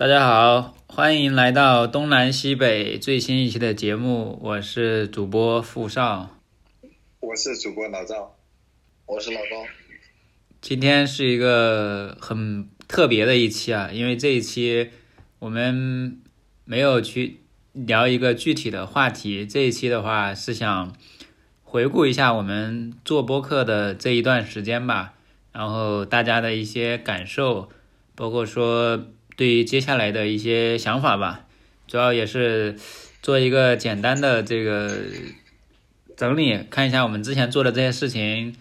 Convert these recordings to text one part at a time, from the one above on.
大家好，欢迎来到东南西北最新一期的节目，我是主播付少，我是主播老赵，我是老高。今天是一个很特别的一期啊，因为这一期我们没有去聊一个具体的话题，这一期的话是想回顾一下我们做播客的这一段时间吧，然后大家的一些感受，包括说。对于接下来的一些想法吧，主要也是做一个简单的这个整理，看一下我们之前做的这些事情，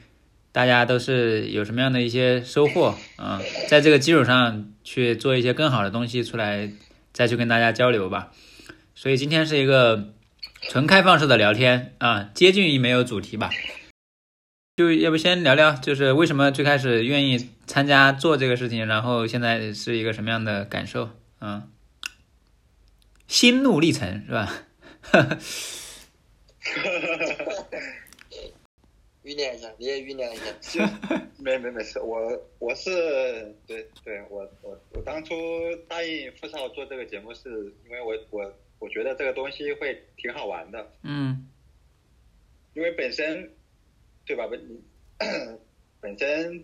大家都是有什么样的一些收获啊，在这个基础上去做一些更好的东西出来，再去跟大家交流吧。所以今天是一个纯开放式的聊天啊，接近于没有主题吧。就要不先聊聊，就是为什么最开始愿意参加做这个事情，然后现在是一个什么样的感受？嗯，心路历程是吧？哈哈酝酿一下，你也酝酿一下。没没没事，我我是对对，我我我当初答应付少做这个节目，是因为我我我觉得这个东西会挺好玩的。嗯，因为本身。对吧？本 本身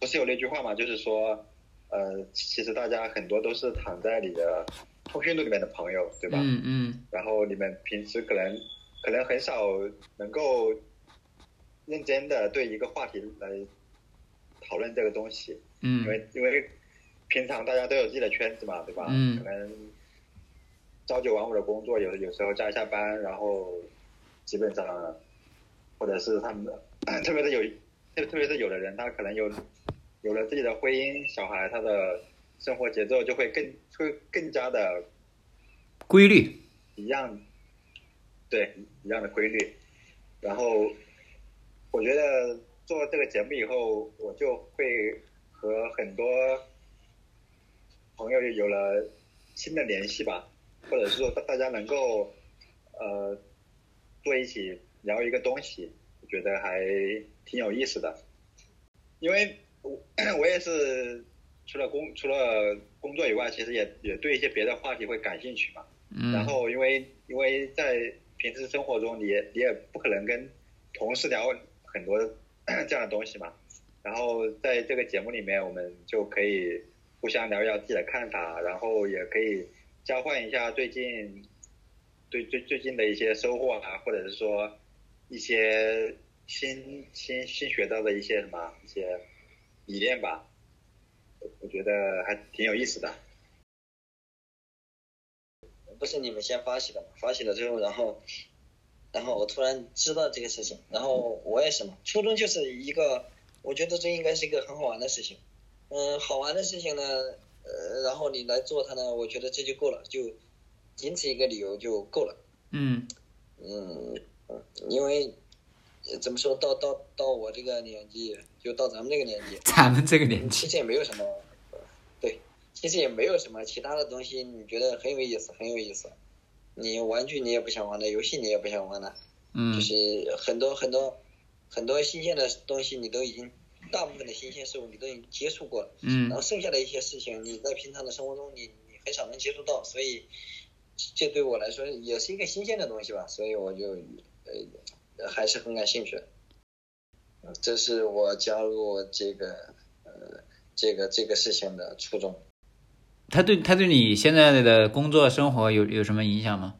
不是有那句话嘛，就是说，呃，其实大家很多都是躺在你的通讯录里面的朋友，对吧？嗯嗯。然后你们平时可能可能很少能够认真的对一个话题来讨论这个东西。嗯。因为因为平常大家都有自己的圈子嘛，对吧？嗯。可能朝九晚五的工作，有有时候加一下班，然后基本上。或者是他们，特别是有，特特别是有的人，他可能有有了自己的婚姻、小孩，他的生活节奏就会更会更加的规律，一样，对一样的规律。然后我觉得做这个节目以后，我就会和很多朋友有了新的联系吧，或者是说大大家能够呃坐一起。聊一个东西，我觉得还挺有意思的，因为我 我也是除了工除了工作以外，其实也也对一些别的话题会感兴趣嘛。嗯。然后因为因为在平时生活中，你也你也不可能跟同事聊很多 这样的东西嘛。然后在这个节目里面，我们就可以互相聊一聊自己的看法，然后也可以交换一下最近对最最近的一些收获啊，或者是说。一些新新新学到的一些什么一些理念吧，我觉得还挺有意思的。不是你们先发起的嘛？发起了之后，然后，然后我突然知道这个事情，然后我也是嘛。初中就是一个，我觉得这应该是一个很好玩的事情。嗯，好玩的事情呢，呃，然后你来做它呢，我觉得这就够了，就仅此一个理由就够了。嗯。嗯。因为怎么说到到到我这个年纪，就到咱们这个年纪，咱们这个年纪其实也没有什么，对，其实也没有什么其他的东西，你觉得很有意思，很有意思。你玩具你也不想玩的，游戏你也不想玩的，嗯，就是很多很多很多新鲜的东西，你都已经大部分的新鲜事物你都已经接触过了，嗯，然后剩下的一些事情，你在平常的生活中你你很少能接触到，所以这对我来说也是一个新鲜的东西吧，所以我就。呃，还是很感兴趣的，这是我加入这个呃这个这个事情的初衷。他对他对你现在的工作生活有有什么影响吗？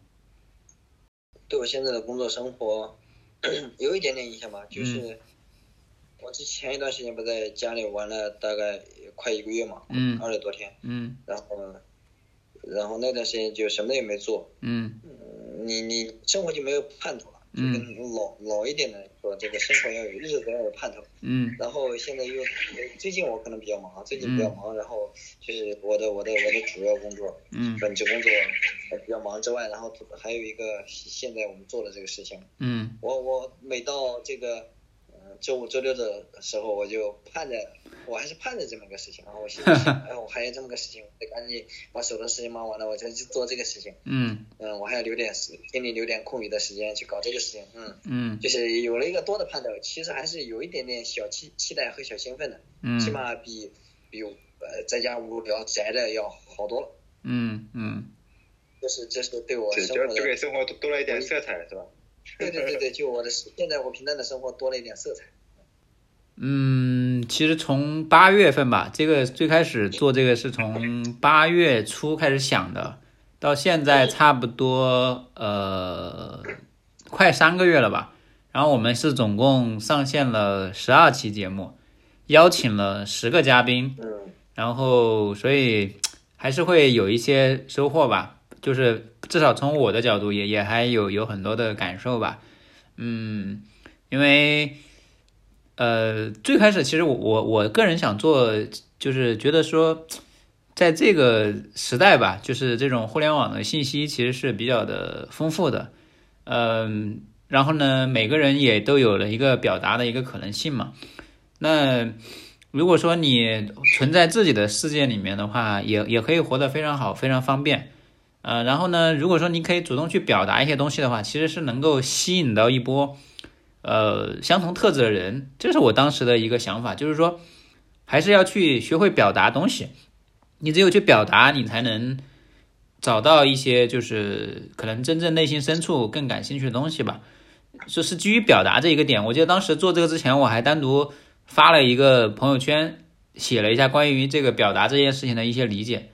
对我现在的工作生活 有一点点影响吧，就是我之前一段时间不在家里玩了大概快一个月嘛，嗯，二十多天，嗯，然后然后那段时间就什么也没做，嗯，你你生活就没有盼头。跟老老一点的说，这个生活要有日子要有盼头。嗯。然后现在又最近我可能比较忙，最近比较忙，然后就是我的我的我的主要工作，嗯，本职工作比较忙之外，然后还有一个现在我们做的这个事情。嗯。我我每到这个。周五、周六的时候，我就盼着，我还是盼着这么个事情。然后我心想，哎，我还有这么个事情，我得赶紧把手头事情忙完了，我再去做这个事情。嗯。嗯，我还要留点时，给你留点空余的时间去搞这个事情。嗯。嗯。就是有了一个多的盼头，其实还是有一点点小期期待和小兴奋的。嗯。起码比比呃在家无聊宅着要好多了。嗯嗯这是这是对我，生活的就就给生活多多了一点色彩，是吧？对对对对，就我的现在我平淡的生活多了一点色彩。嗯，其实从八月份吧，这个最开始做这个是从八月初开始想的，到现在差不多呃快三个月了吧。然后我们是总共上线了十二期节目，邀请了十个嘉宾，嗯然后所以还是会有一些收获吧，就是至少从我的角度也也还有有很多的感受吧，嗯，因为呃最开始其实我我我个人想做，就是觉得说在这个时代吧，就是这种互联网的信息其实是比较的丰富的，嗯、然后呢每个人也都有了一个表达的一个可能性嘛，那。如果说你存在自己的世界里面的话，也也可以活得非常好，非常方便。呃，然后呢，如果说你可以主动去表达一些东西的话，其实是能够吸引到一波呃相同特质的人。这是我当时的一个想法，就是说还是要去学会表达东西。你只有去表达，你才能找到一些就是可能真正内心深处更感兴趣的东西吧。就是基于表达这一个点，我记得当时做这个之前，我还单独。发了一个朋友圈，写了一下关于这个表达这件事情的一些理解。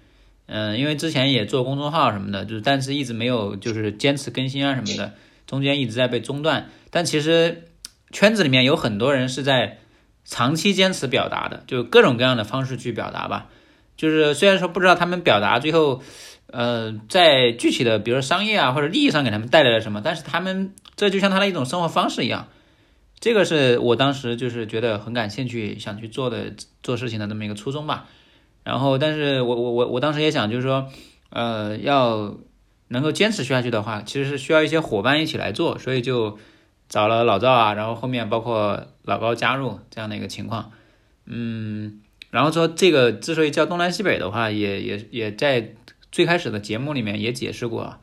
嗯，因为之前也做公众号什么的，就是但是一直没有就是坚持更新啊什么的，中间一直在被中断。但其实圈子里面有很多人是在长期坚持表达的，就各种各样的方式去表达吧。就是虽然说不知道他们表达最后，呃，在具体的比如说商业啊或者利益上给他们带来了什么，但是他们这就像他的一种生活方式一样。这个是我当时就是觉得很感兴趣，想去做的做事情的这么一个初衷吧。然后，但是我我我我当时也想，就是说，呃，要能够坚持下去的话，其实是需要一些伙伴一起来做，所以就找了老赵啊，然后后面包括老高加入这样的一个情况。嗯，然后说这个之所以叫东南西北的话，也也也在最开始的节目里面也解释过。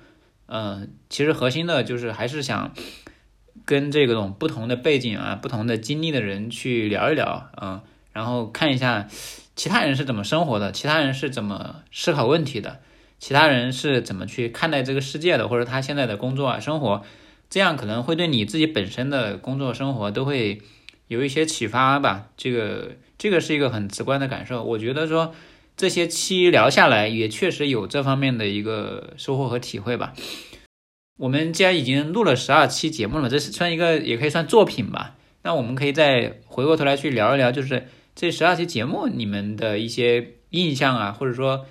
嗯，其实核心的就是还是想。跟这种不同的背景啊、不同的经历的人去聊一聊，嗯，然后看一下其他人是怎么生活的，其他人是怎么思考问题的，其他人是怎么去看待这个世界的，或者他现在的工作啊、生活，这样可能会对你自己本身的工作生活都会有一些启发吧。这个这个是一个很直观的感受。我觉得说这些期聊下来，也确实有这方面的一个收获和体会吧。我们既然已经录了十二期节目了，这是算一个，也可以算作品吧。那我们可以再回过头来去聊一聊，就是这十二期节目你们的一些印象啊，或者说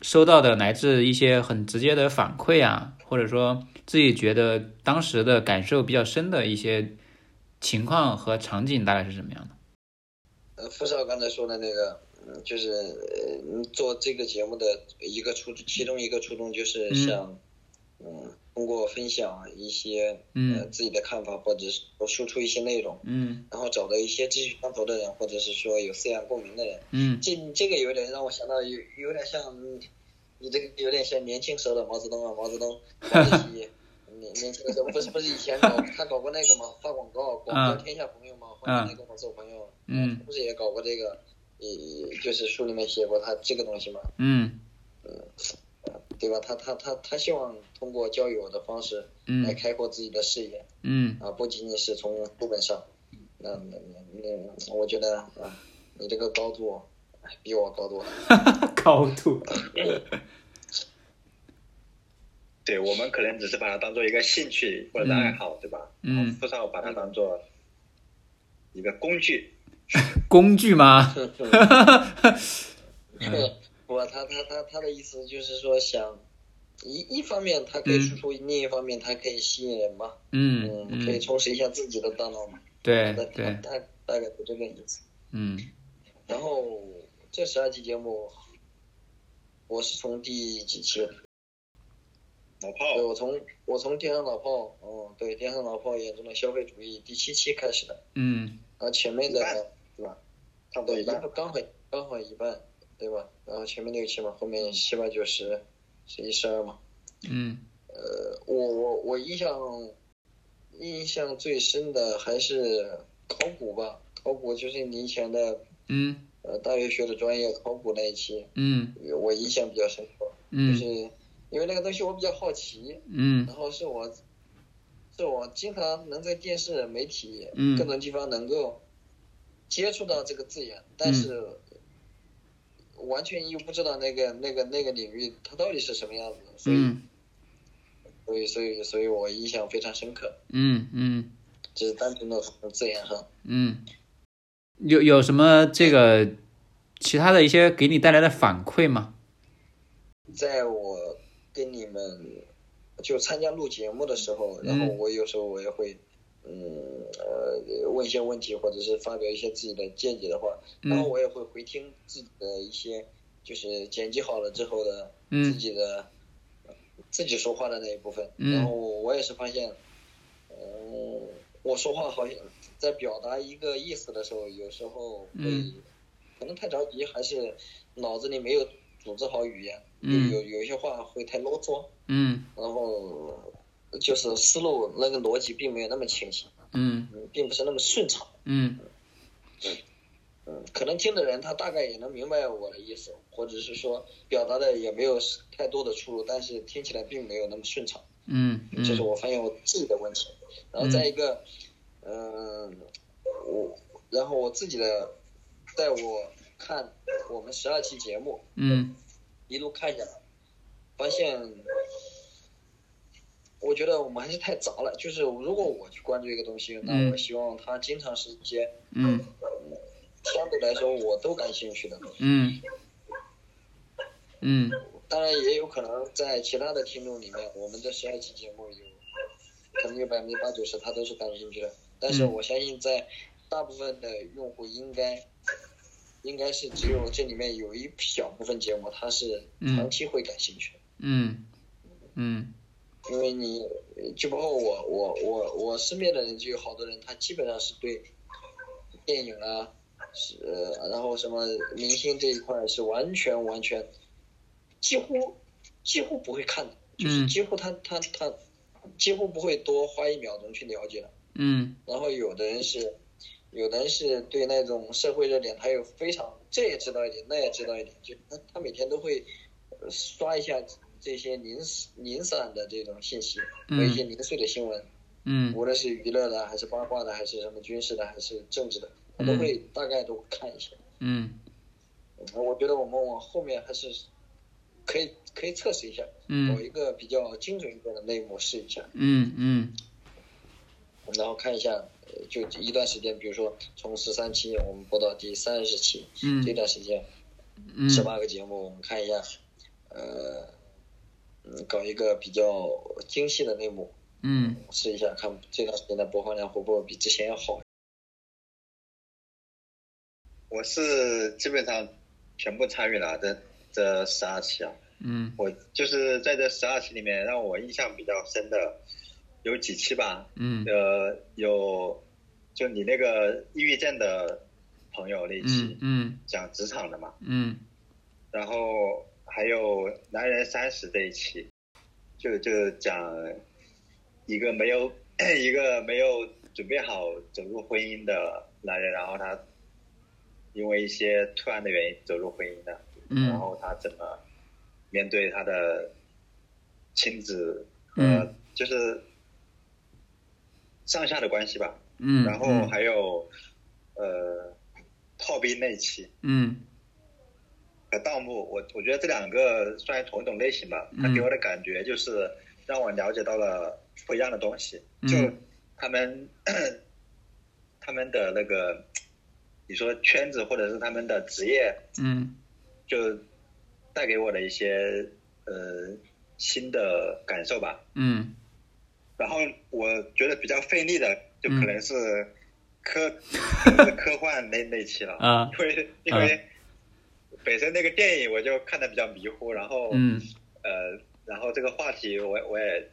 收到的来自一些很直接的反馈啊，或者说自己觉得当时的感受比较深的一些情况和场景，大概是什么样的？呃，傅少刚才说的那个，嗯，就是呃，做这个节目的一个初，其中一个初衷就是想，嗯。通过分享一些呃自己的看法，或者是输出一些内容，嗯，然后找到一些志趣相投的人，或者是说有思想共鸣的人，嗯，这这个有点让我想到有有点像你这个有点像年轻时候的毛泽东啊，毛泽东 毛主席年年轻的时候不是不是以前搞他搞过那个嘛，发广告广告天下朋友嘛，欢迎来跟我做朋友，嗯，不是也搞过这个，呃，就是书里面写过他这个东西嘛，嗯，嗯。对吧？他他他他希望通过交友的方式来开阔自己的视野，嗯，啊，不仅仅是从书本上，那那那，我觉得啊，你这个高度比我高多了。高度。对我们可能只是把它当做一个兴趣或者爱好，对吧？嗯。不少把它当做一个工具。工具吗？不，他他他他的意思就是说，想一一方面他可以输出，另一方面他可以吸引人嘛，嗯嗯，可以充实一下自己的大脑嘛，对对，大大概是这个意思，嗯，然后这十二期节目，我是从第几期？老炮，对，我从我从电商老炮，嗯，对，电商老炮眼中的消费主义第七期开始的，嗯，然后前面的对吧？差不多一半，刚好刚好一半。对吧？然后前面六期嘛，后面七八九十，十一十二嘛。嗯。呃，我我我印象印象最深的还是考古吧，考古就是你以前的。嗯。呃，大学学的专业考古那一期。嗯。我印象比较深刻。嗯就是因为那个东西我比较好奇，嗯然后是我是我经常能在电视、媒体嗯各种地方能够接触到这个字眼，但是完全又不知道那个那个那个领域它到底是什么样子，所以、嗯所以所以所以我印象非常深刻，嗯嗯只是单纯的从字眼上。嗯，有有什么这个其他的一些给你带来的反馈吗？在我跟你们就参加录节目的时候，然后嗯我有时候我也会，嗯呃问一些问题，或者是发表一些自己的见解的话，然后嗯。我也会回听自己的一些就是剪辑好了之后的自嗯己的、自己说话的那一部分，嗯。然后我也是发现，嗯，我说话好像在表达一个意思的时候，有时候会、嗯。可能太着急，还是脑子里没有组织好语言，嗯。有有有一些话会太啰嗦，嗯。然后就是思路那个逻辑并没有那么清晰，嗯嗯并不是那么顺畅。嗯嗯，可能听的人他大概也能明白我的意思，或者是说表达的也没有太多的出入，但是听起来并没有那么顺畅。嗯这是嗯我发现我自己的问题。然后再一个，嗯、我然后我自己的，在我看我们十二期节目嗯一路看下来，发现，我觉得我们还是太杂了。就是如果我去关注一个东西，那嗯我希望它经常是一些嗯相对来说我都感兴趣的东西。嗯嗯当然也有可能在其他的听众里面，我们这十二期节目有，可能有百分之八九十他都是感兴趣的。但是嗯我相信在大部分的用户应该，应该是只有这里面有一小部分节目他是长期会感兴趣的。嗯嗯因为你就包括我我我我身边的人就有好多人，他基本上是对电影啊，是呃然后什么明星这一块是完全完全几乎几乎不会看的，就是嗯几乎他他他几乎不会多花一秒钟去了解的。嗯然后有的人是，有的人是对那种社会热点，他有非常这也知道一点，那也知道一点，就他他每天都会呃刷一下这些零零散的这种信息和一些零碎的新闻，嗯。无论是娱乐的，还是八卦的，还是什么军事的，还是政治的，我都会大概都看一下。嗯。我觉得我们往后面还是可以可以测试一下，找嗯一个比较精准一点的内幕试一下。嗯嗯。然后看一下，呃就一段时间，比如说从十三期我们播到第三十期，这嗯段时间嗯。十八个节目，我们看一下，呃，嗯，搞一个比较精细的内幕，嗯。试一下，看这段时间的播放量会不会比之前要好。我是基本上全部参与了这这十二期啊。嗯。我就是在这十二期里面，让我印象比较深的有几期吧。嗯。呃，有就你那个抑郁症的朋友那一期、嗯。讲职场的嘛，嗯。然后还有男人三十这一期，就就讲一个没有 一个没有准备好走入婚姻的男人，然后他因为一些突然的原因走入婚姻的，然嗯后他怎么面对他的亲子和嗯。就是上下的关系吧。嗯，然后还有呃炮兵那一期。嗯和盗墓，我我觉得这两个算同一种类型吧，它嗯给我的感觉就是让我了解到了不一样的东西，嗯。就他们他们的那个你说圈子或者是他们的职业，嗯。就带给我的一些呃新的感受吧。嗯。然后我觉得比较费力的，就可能是科、科幻那那期了，啊。因为因为本身那个电影我就看的比较迷糊，然后、嗯。呃，然后这个话题我我也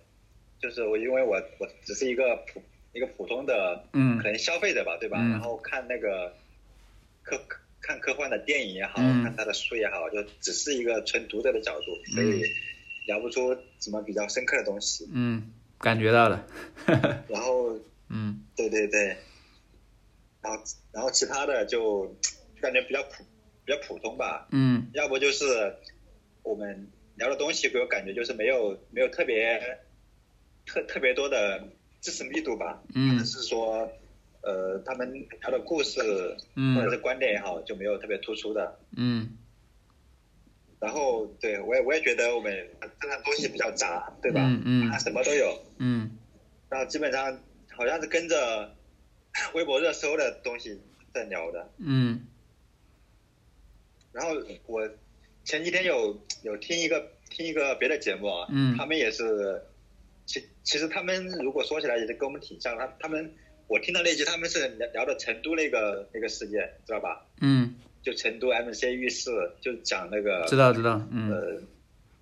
就是我因为我我只是一个普一个普通的嗯。可能消费者吧，对吧？嗯。然后看那个科看科幻的电影也好，嗯。看他的书也好，就只是一个纯读者的角度，所以聊不出什么比较深刻的东西。嗯，感觉到了，然后 嗯。对对对，然后然后其他的就就感觉比较普比较普通吧，嗯。要不就是我们聊的东西给我感觉就是没有没有特别特特别多的知识密度吧，嗯。只是说呃他们聊的故事或嗯者是观点也好就没有特别突出的。嗯。然后对我也我也觉得我们这的东西比较杂，对吧？嗯嗯。它什么都有，嗯。然后基本上好像是跟着微博热搜的东西在聊的。嗯然后我前几天有有听一个听一个别的节目啊，嗯他们也是，其其实他们如果说起来也是跟我们挺像，他他们我听到那集他们是聊聊的成都那个那个事件，知道吧？嗯，就成都 MC 浴室，就讲那个知道知道，嗯呃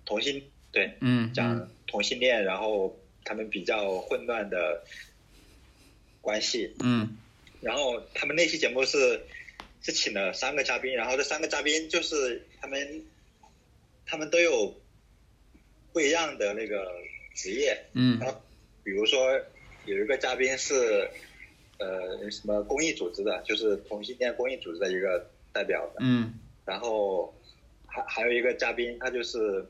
同性对嗯讲同性恋，然后他们比较混乱的关系，嗯。然后他们那期节目是是请了三个嘉宾，然后这三个嘉宾就是他们他们都有不一样的那个职业，嗯。然后比如说有一个嘉宾是呃什么公益组织的，就是同性恋公益组织的一个代表的，嗯。然后还还有一个嘉宾他就是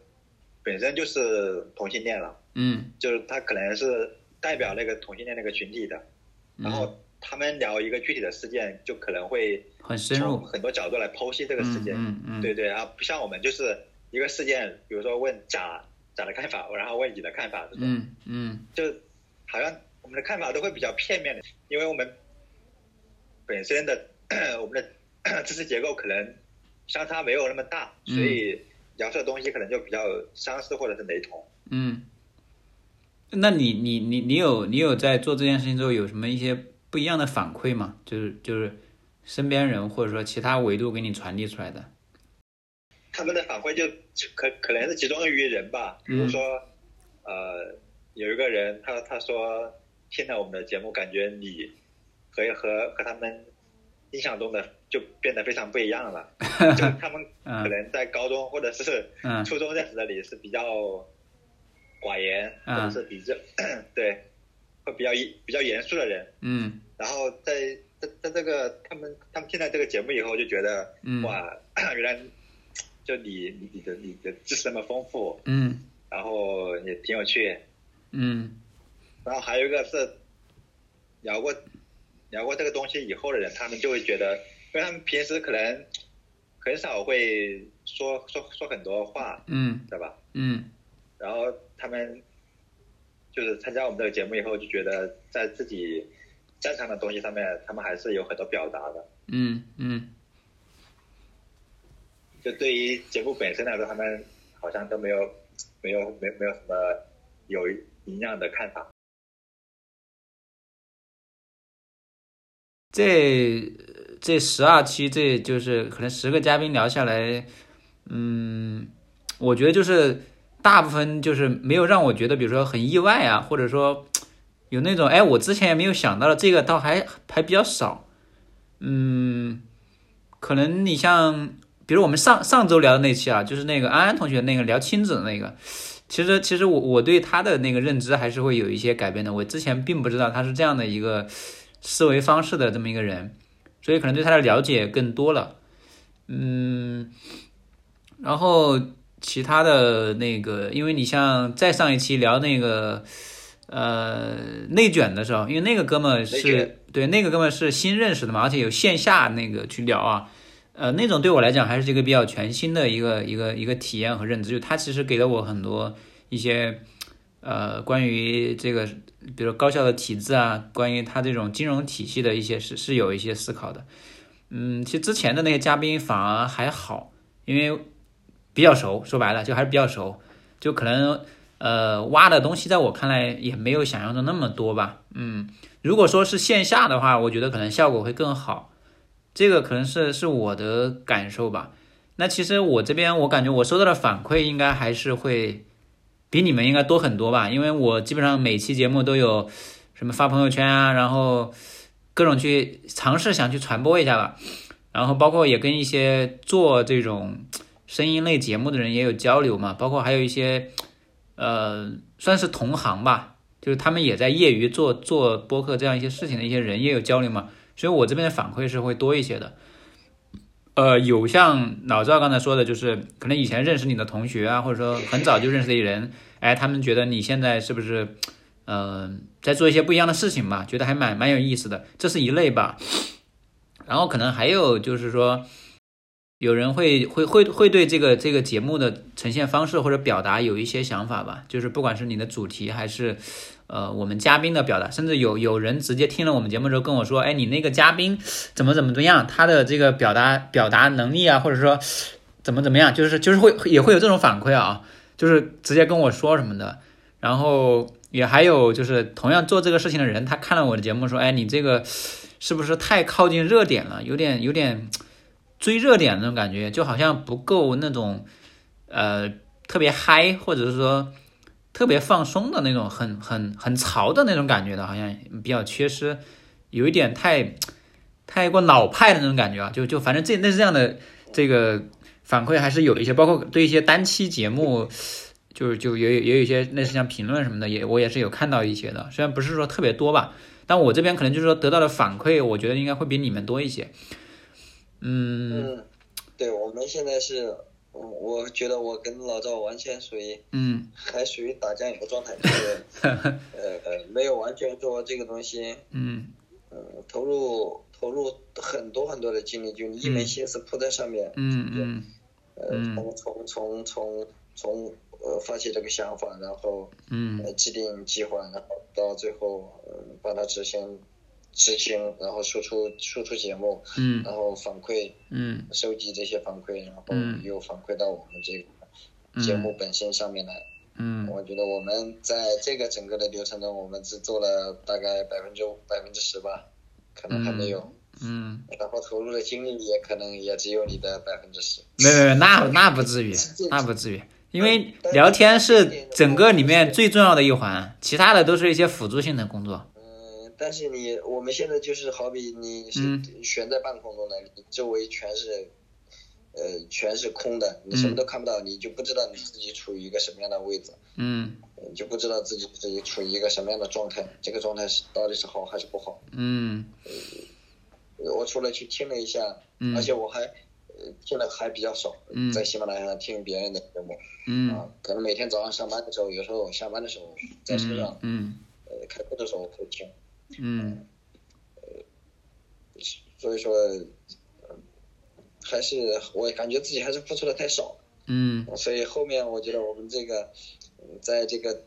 本身就是同性恋了，嗯。就是他可能是代表那个同性恋那个群体的，嗯，然后他们聊一个具体的事件，就可能会很深入从，很多角度来剖析这个事件。嗯嗯嗯对对，然后不像我们就是一个事件，比如说问甲甲的看法，然后问乙的看法这种，嗯嗯就好像我们的看法都会比较片面的，因为我们本身的 我们的知识结构可能相差没有那么大，嗯所以聊出的东西可能就比较相似或者是雷同。嗯。那你你你你有你有在做这件事情之后有什么一些不一样的反馈嘛？就是就是身边人或者说其他维度给你传递出来的。他们的反馈就就可可能是集中于人吧，比如说，呃，有一个人他他说听了我们的节目，感觉你和和和他们印象中的就变得非常不一样了，就他们可能在高中或者是嗯。初中认识的你是比较寡言，或嗯者是比较 对，会比较比较严肃的人，嗯。然后在在在这个他们他们听了这个节目以后就觉得，嗯。哇，原来就你你你的你的知识那么丰富，嗯。然后也挺有趣，嗯。然后还有一个是聊过聊过这个东西以后的人，他们就会觉得，因为他们平时可能很少会说说说很多话，嗯。对吧？嗯。然后他们就是参加我们这个节目以后，就觉得在自己擅长的东西上面，他们还是有很多表达的。嗯嗯就对于节目本身来说，他们好像都没有没有没没有什么有营养的看法。这这十二期，这就是可能十个嘉宾聊下来，嗯，我觉得就是大部分就是没有让我觉得，比如说很意外啊，或者说有那种哎，我之前也没有想到的，这个倒还还比较少。嗯，可能你像，比如我们上上周聊的那期啊，就是那个安安同学那个聊亲子的那个，其实其实我我对他的那个认知还是会有一些改变的。我之前并不知道他是这样的一个思维方式的这么一个人，所以可能对他的了解更多了。嗯，然后其他的那个，因为你像再上一期聊那个呃内卷的时候，因为那个哥们是对那个哥们是新认识的嘛，而且有线下那个去聊啊。呃，那种对我来讲还是一个比较全新的一个一个一个体验和认知，就他其实给了我很多一些呃关于这个，比如高校的体制啊，关于他这种金融体系的一些是是有一些思考的。嗯，其实之前的那些嘉宾反而还好，因为比较熟，说白了就还是比较熟，就可能呃挖的东西在我看来也没有想象中那么多吧。嗯，如果说是线下的话，我觉得可能效果会更好。这个可能是是我的感受吧。那其实我这边我感觉我收到的反馈应该还是会比你们应该多很多吧，因为我基本上每期节目都有什么发朋友圈啊，然后各种去尝试想去传播一下吧，然后包括也跟一些做这种声音类节目的人也有交流嘛，包括还有一些呃算是同行吧，就是他们也在业余做做播客这样一些事情的一些人也有交流嘛。所以我这边的反馈是会多一些的。呃，有像老赵刚才说的，就是可能以前认识你的同学啊，或者说很早就认识的人，哎，他们觉得你现在是不是，呃，在做一些不一样的事情嘛？觉得还蛮蛮有意思的，这是一类吧。然后可能还有就是说，有人会会会会对这个这个节目的呈现方式或者表达有一些想法吧，就是不管是你的主题还是。呃，我们嘉宾的表达，甚至有有人直接听了我们节目之后跟我说，哎，你那个嘉宾怎么怎么怎么样，他的这个表达表达能力啊，或者说怎么怎么样，就是就是会也会有这种反馈啊，就是直接跟我说什么的。然后也还有就是同样做这个事情的人，他看了我的节目说，哎，你这个是不是太靠近热点了，有点有点追热点那种感觉，就好像不够那种呃特别嗨，或者是说。特别放松的那种，很很很潮的那种感觉的，好像比较缺失，有一点太太过老派的那种感觉啊，就就反正这那是这样的这个反馈还是有一些，包括对一些单期节目，就是就也也有一些类似像评论什么的，也我也是有看到一些的，虽然不是说特别多吧，但我这边可能就是说得到的反馈，我觉得应该会比你们多一些。嗯，对，我们现在是。我我觉得我跟老赵完全属于，嗯，还属于打酱油状态，就是呃 呃，没有完全做这个东西，嗯，呃，投入投入很多很多的精力，就一门心思扑在上面，嗯嗯，呃，从从从从从呃发起这个想法，然后嗯，制定计划，然后到最后嗯把它执行。执行，然后输出输出节目，嗯，然后反馈，嗯，收集这些反馈，然后又反馈到我们这个节目本身上面来，嗯，我觉得我们在这个整个的流程中，我们只做了大概百分之百分之十吧，可能还没有，嗯，然后投入的精力也可能也只有你的百分之十，没有没有，那那不至于，那不至于，因为聊天是整个里面最重要的一环，其他的都是一些辅助性的工作。但是你我们现在就是好比你是悬在半空中的，你周围全是，呃，全是空的，你什么都看不到，你就不知道你自己处于一个什么样的位置，嗯，你就不知道自己自己处于一个什么样的状态，这个状态是到底是好还是不好？嗯，我除了去听了一下，而且我还听的还比较少，在喜马拉雅上听别人的节目，嗯，啊，可能每天早上上班的时候，有时候下班的时候在车上，嗯，呃，开车的时候会听。嗯，呃，所以说，还是我感觉自己还是付出的太少。嗯，所以后面我觉得我们这个，在这个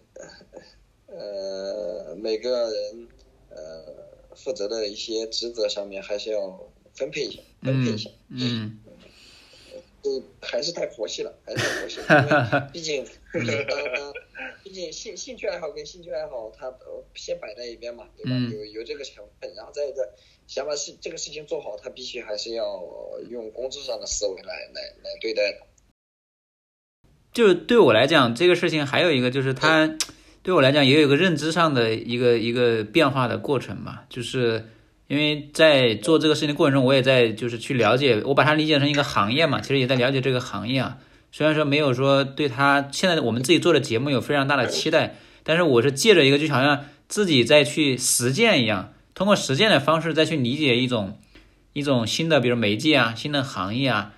呃每个人呃负责的一些职责上面，还是要分配一下，分配一下。嗯。就还是太佛系了，还是太佛系了。毕竟，毕竟，毕竟兴兴趣爱好跟兴趣爱好，它先摆在一边嘛，对吧？有有这个成分，然后再一个想把事这个事情做好，他必须还是要用工作上的思维来来来对待的。就对我来讲，这个事情还有一个就是，它对我来讲也有一个认知上的一个一个变化的过程嘛，就是。因为在做这个事情的过程中，我也在就是去了解，我把它理解成一个行业嘛，其实也在了解这个行业啊。虽然说没有说对他现在我们自己做的节目有非常大的期待，但是我是借着一个就好像自己在去实践一样，通过实践的方式再去理解一种一种新的，比如媒介啊，新的行业啊，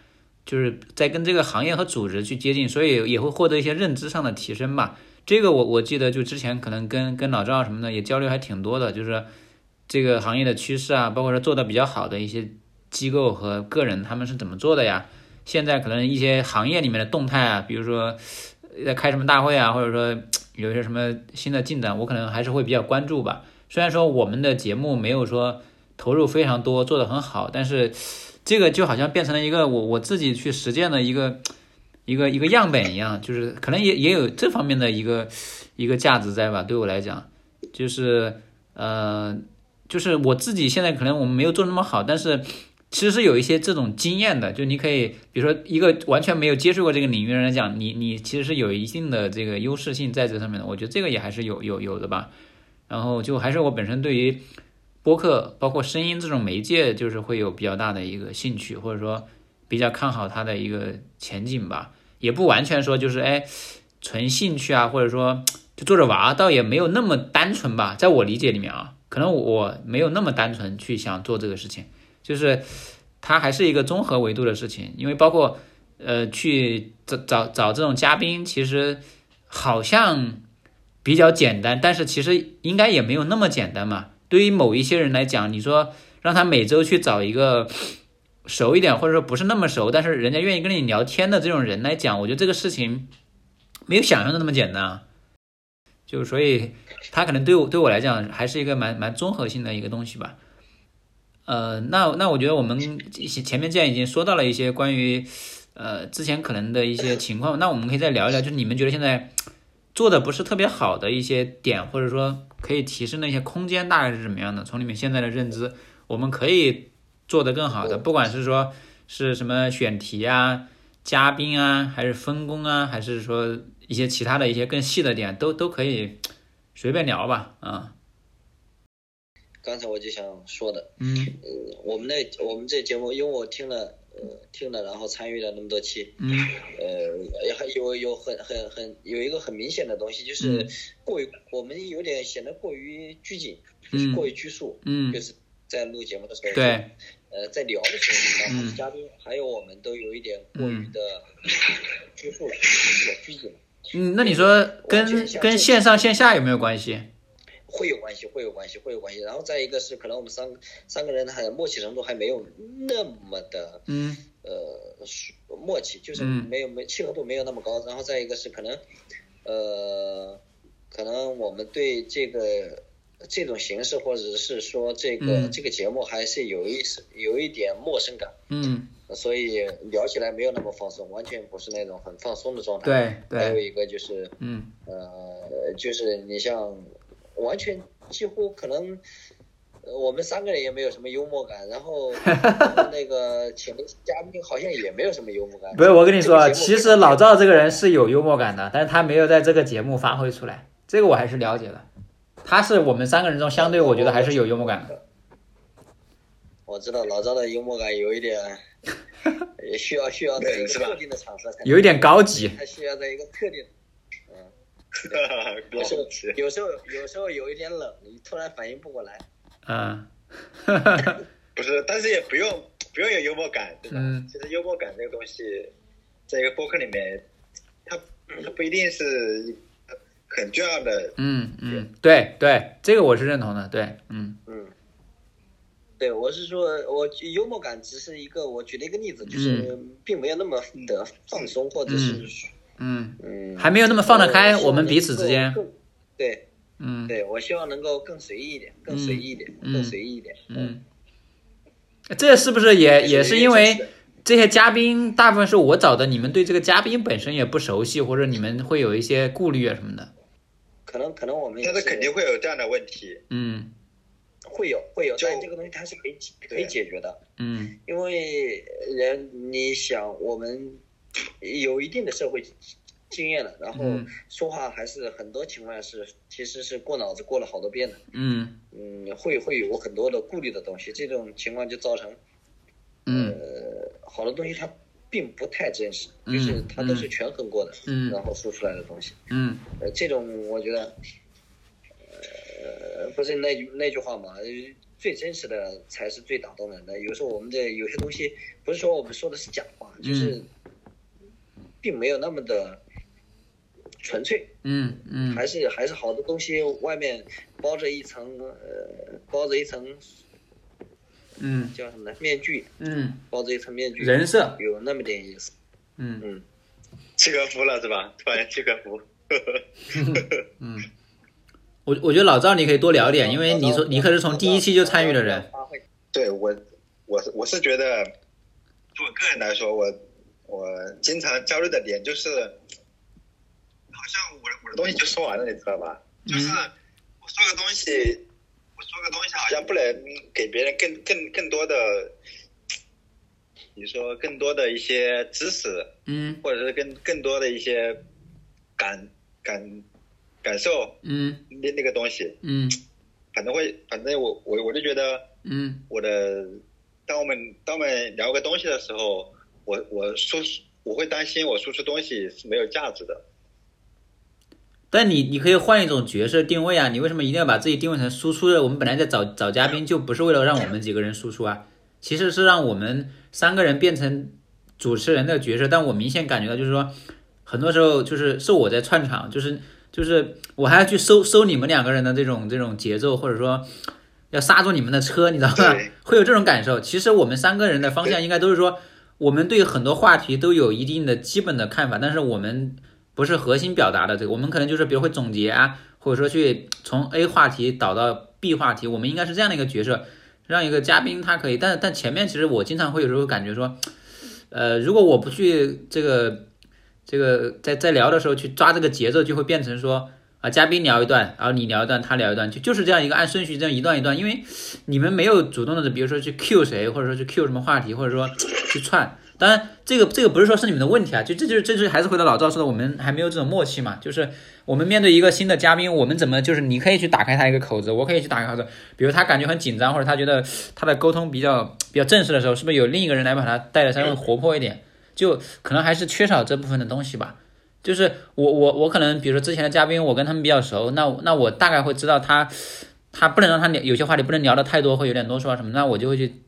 就是在跟这个行业和组织去接近，所以也会获得一些认知上的提升吧。这个我我记得就之前可能跟跟老赵什么的也交流还挺多的，就是。这个行业的趋势啊，包括说做的比较好的一些机构和个人，他们是怎么做的呀？现在可能一些行业里面的动态啊，比如说在开什么大会啊，或者说有一些什么新的进展，我可能还是会比较关注吧。虽然说我们的节目没有说投入非常多，做的很好，但是这个就好像变成了一个我我自己去实践的一个一个一个样本一样，就是可能也也有这方面的一个一个价值在吧？对我来讲，就是呃。就是我自己现在可能我们没有做那么好，但是其实是有一些这种经验的。就你可以，比如说一个完全没有接触过这个领域人来讲，你你其实是有一定的这个优势性在这上面的。我觉得这个也还是有有有的吧。然后就还是我本身对于播客包括声音这种媒介，就是会有比较大的一个兴趣，或者说比较看好它的一个前景吧。也不完全说就是哎纯兴趣啊，或者说就做着玩，倒也没有那么单纯吧。在我理解里面啊。可能我没有那么单纯去想做这个事情，就是它还是一个综合维度的事情，因为包括呃去找找找这种嘉宾，其实好像比较简单，但是其实应该也没有那么简单嘛。对于某一些人来讲，你说让他每周去找一个熟一点，或者说不是那么熟，但是人家愿意跟你聊天的这种人来讲，我觉得这个事情没有想象的那么简单啊。就所以，他可能对我对我来讲还是一个蛮蛮综合性的一个东西吧。呃，那那我觉得我们前面既然已经说到了一些关于呃之前可能的一些情况，那我们可以再聊一聊，就是你们觉得现在做的不是特别好的一些点，或者说可以提升的一些空间，大概是怎么样的？从你们现在的认知，我们可以做得更好的，不管是说是什么选题啊、嘉宾啊，还是分工啊，还是说。一些其他的一些更细的点都都可以随便聊吧，啊。刚才我就想说的，嗯，呃，我们那我们这节目，因为我听了，呃，听了，然后参与了那么多期，嗯，呃，还有有很很很有一个很明显的东西，就是过于我们有点显得过于拘谨，就是过于拘束，嗯，就是在录节目的时候，对，呃，在聊的时候，然后嘉宾还有我们都有一点过于的拘束了，拘谨。嗯，那你说跟跟线上线下有没有关系？会有关系，会有关系，会有关系。然后再一个是，可能我们三三个人还默契程度还没有那么的，嗯，呃，默契就是没有没契合度没有那么高。然后再一个是可能，呃，可能我们对这个这种形式或者是说这个这个节目还是有一有一点陌生感，嗯。所以聊起来没有那么放松，完全不是那种很放松的状态。对对。还有一个就是，嗯，呃，就是你像，完全几乎可能，我们三个人也没有什么幽默感，然后 那个请的嘉宾好像也没有什么幽默感。不是，我跟你说，其实老赵这个人是有幽默感的，但是他没有在这个节目发挥出来，这个我还是了解的。他是我们三个人中相对我觉得还是有幽默感的。我知道老赵的幽默感有一点。也需要需要在一个特定的场合才有一点高级，他需要在一个特定，嗯，有时候有时候有时候有一点冷，你突然反应不过来，嗯，不是，但是也不用不用有幽默感，对吧？其实幽默感这个东西，在一个播客里面，它它不一定是很重要的，嗯嗯，对对，这个我是认同的，对，嗯。嗯。对，我是说，我幽默感只是一个，我举了一个例子，就是并没有那么的放松，或者是，嗯嗯，还没有那么放得开，我们彼此之间，对，嗯，对我希望能够更随意一点，更随意一点，更随意一点，嗯，这是不是也也是因为这些嘉宾大部分是我找的，你们对这个嘉宾本身也不熟悉，或者你们会有一些顾虑啊什么的？可能可能我们，但是肯定会有这样的问题，嗯。会有会有，但这个东西它是可以可以解决的。嗯，因为人你想，我们有一定的社会经验了，然后说话还是很多情况下是其实是过脑子过了好多遍的。嗯嗯，会会有很多的顾虑的东西，这种情况就造成，呃，好多东西它并不太真实，就是它都是权衡过的，然后说出来的东西。嗯，呃，这种我觉得。呃，不是那句那句话嘛，最真实的才是最打动人的。有时候我们这有些东西，不是说我们说的是假话，就是并没有那么的纯粹。嗯嗯，还是还是好多东西外面包着一层呃，包着一层，嗯，叫什么呢？面具。嗯，包着一层面具。人设有那么点意思。嗯嗯，契诃夫了是吧？突然契诃夫。嗯。我我觉得老赵你可以多聊点，因为你说你可是从第一期就参与的人。对我，我是我是觉得，就我个人来说，我我经常焦虑的点就是，好像我我的东西就说完了，你知道吧？就是我说个东西，我说个东西好像不能给别人更更更多的，你说更多的一些知识，嗯，或者是更更多的一些感感。感受，嗯，那那个东西，嗯，反正会，反正我我我就觉得，嗯，我的，当我们当我们聊个东西的时候，我我说，我会担心我输出东西是没有价值的。但你你可以换一种角色定位啊，你为什么一定要把自己定位成输出的？我们本来在找找嘉宾，就不是为了让我们几个人输出啊。其实是让我们三个人变成主持人的角色，但我明显感觉到就是说，很多时候就是是我在串场，就是就是我还要去收收你们两个人的这种这种节奏，或者说要刹住你们的车，你知道吗？会有这种感受。其实我们三个人的方向应该都是说，我们对很多话题都有一定的基本的看法，但是我们不是核心表达的这个，我们可能就是比如会总结啊，或者说去从 A 话题导到 B 话题，我们应该是这样的一个角色。让一个嘉宾他可以，但但前面其实我经常会有时候感觉说，呃，如果我不去这个这个在在聊的时候去抓这个节奏，就会变成说啊，嘉宾聊一段，然后你聊一段，他聊一段，就就是这样一个按顺序这样一段一段，因为你们没有主动的，比如说去 Q 谁，或者说去 Q 什么话题，或者说去串。当然，这个这个不是说是你们的问题啊，就这就是这就是还是回到老赵说的，我们还没有这种默契嘛。就是我们面对一个新的嘉宾，我们怎么就是你可以去打开他一个口子，我可以去打开口子。比如他感觉很紧张，或者他觉得他的沟通比较比较正式的时候，是不是有另一个人来把他带的稍微活泼一点？就可能还是缺少这部分的东西吧。就是我我我可能比如说之前的嘉宾，我跟他们比较熟，那那我大概会知道他他不能让他聊有些话题不能聊的太多，会有点啰嗦啊什么，那我就会去。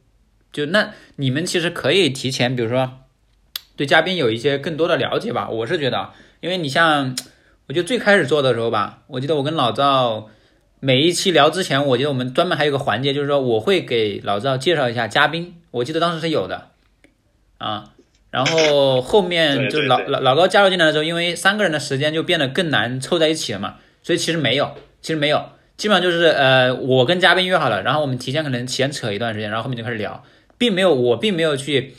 就那你们其实可以提前，比如说对嘉宾有一些更多的了解吧。我是觉得，因为你像，我就最开始做的时候吧，我记得我跟老赵每一期聊之前，我记得我们专门还有个环节，就是说我会给老赵介绍一下嘉宾。我记得当时是有的啊，然后后面就老老老高加入进来的时候，因为三个人的时间就变得更难凑在一起了嘛，所以其实没有，其实没有，基本上就是呃，我跟嘉宾约好了，然后我们提前可能闲扯一段时间，然后后面就开始聊。并没有，我并没有去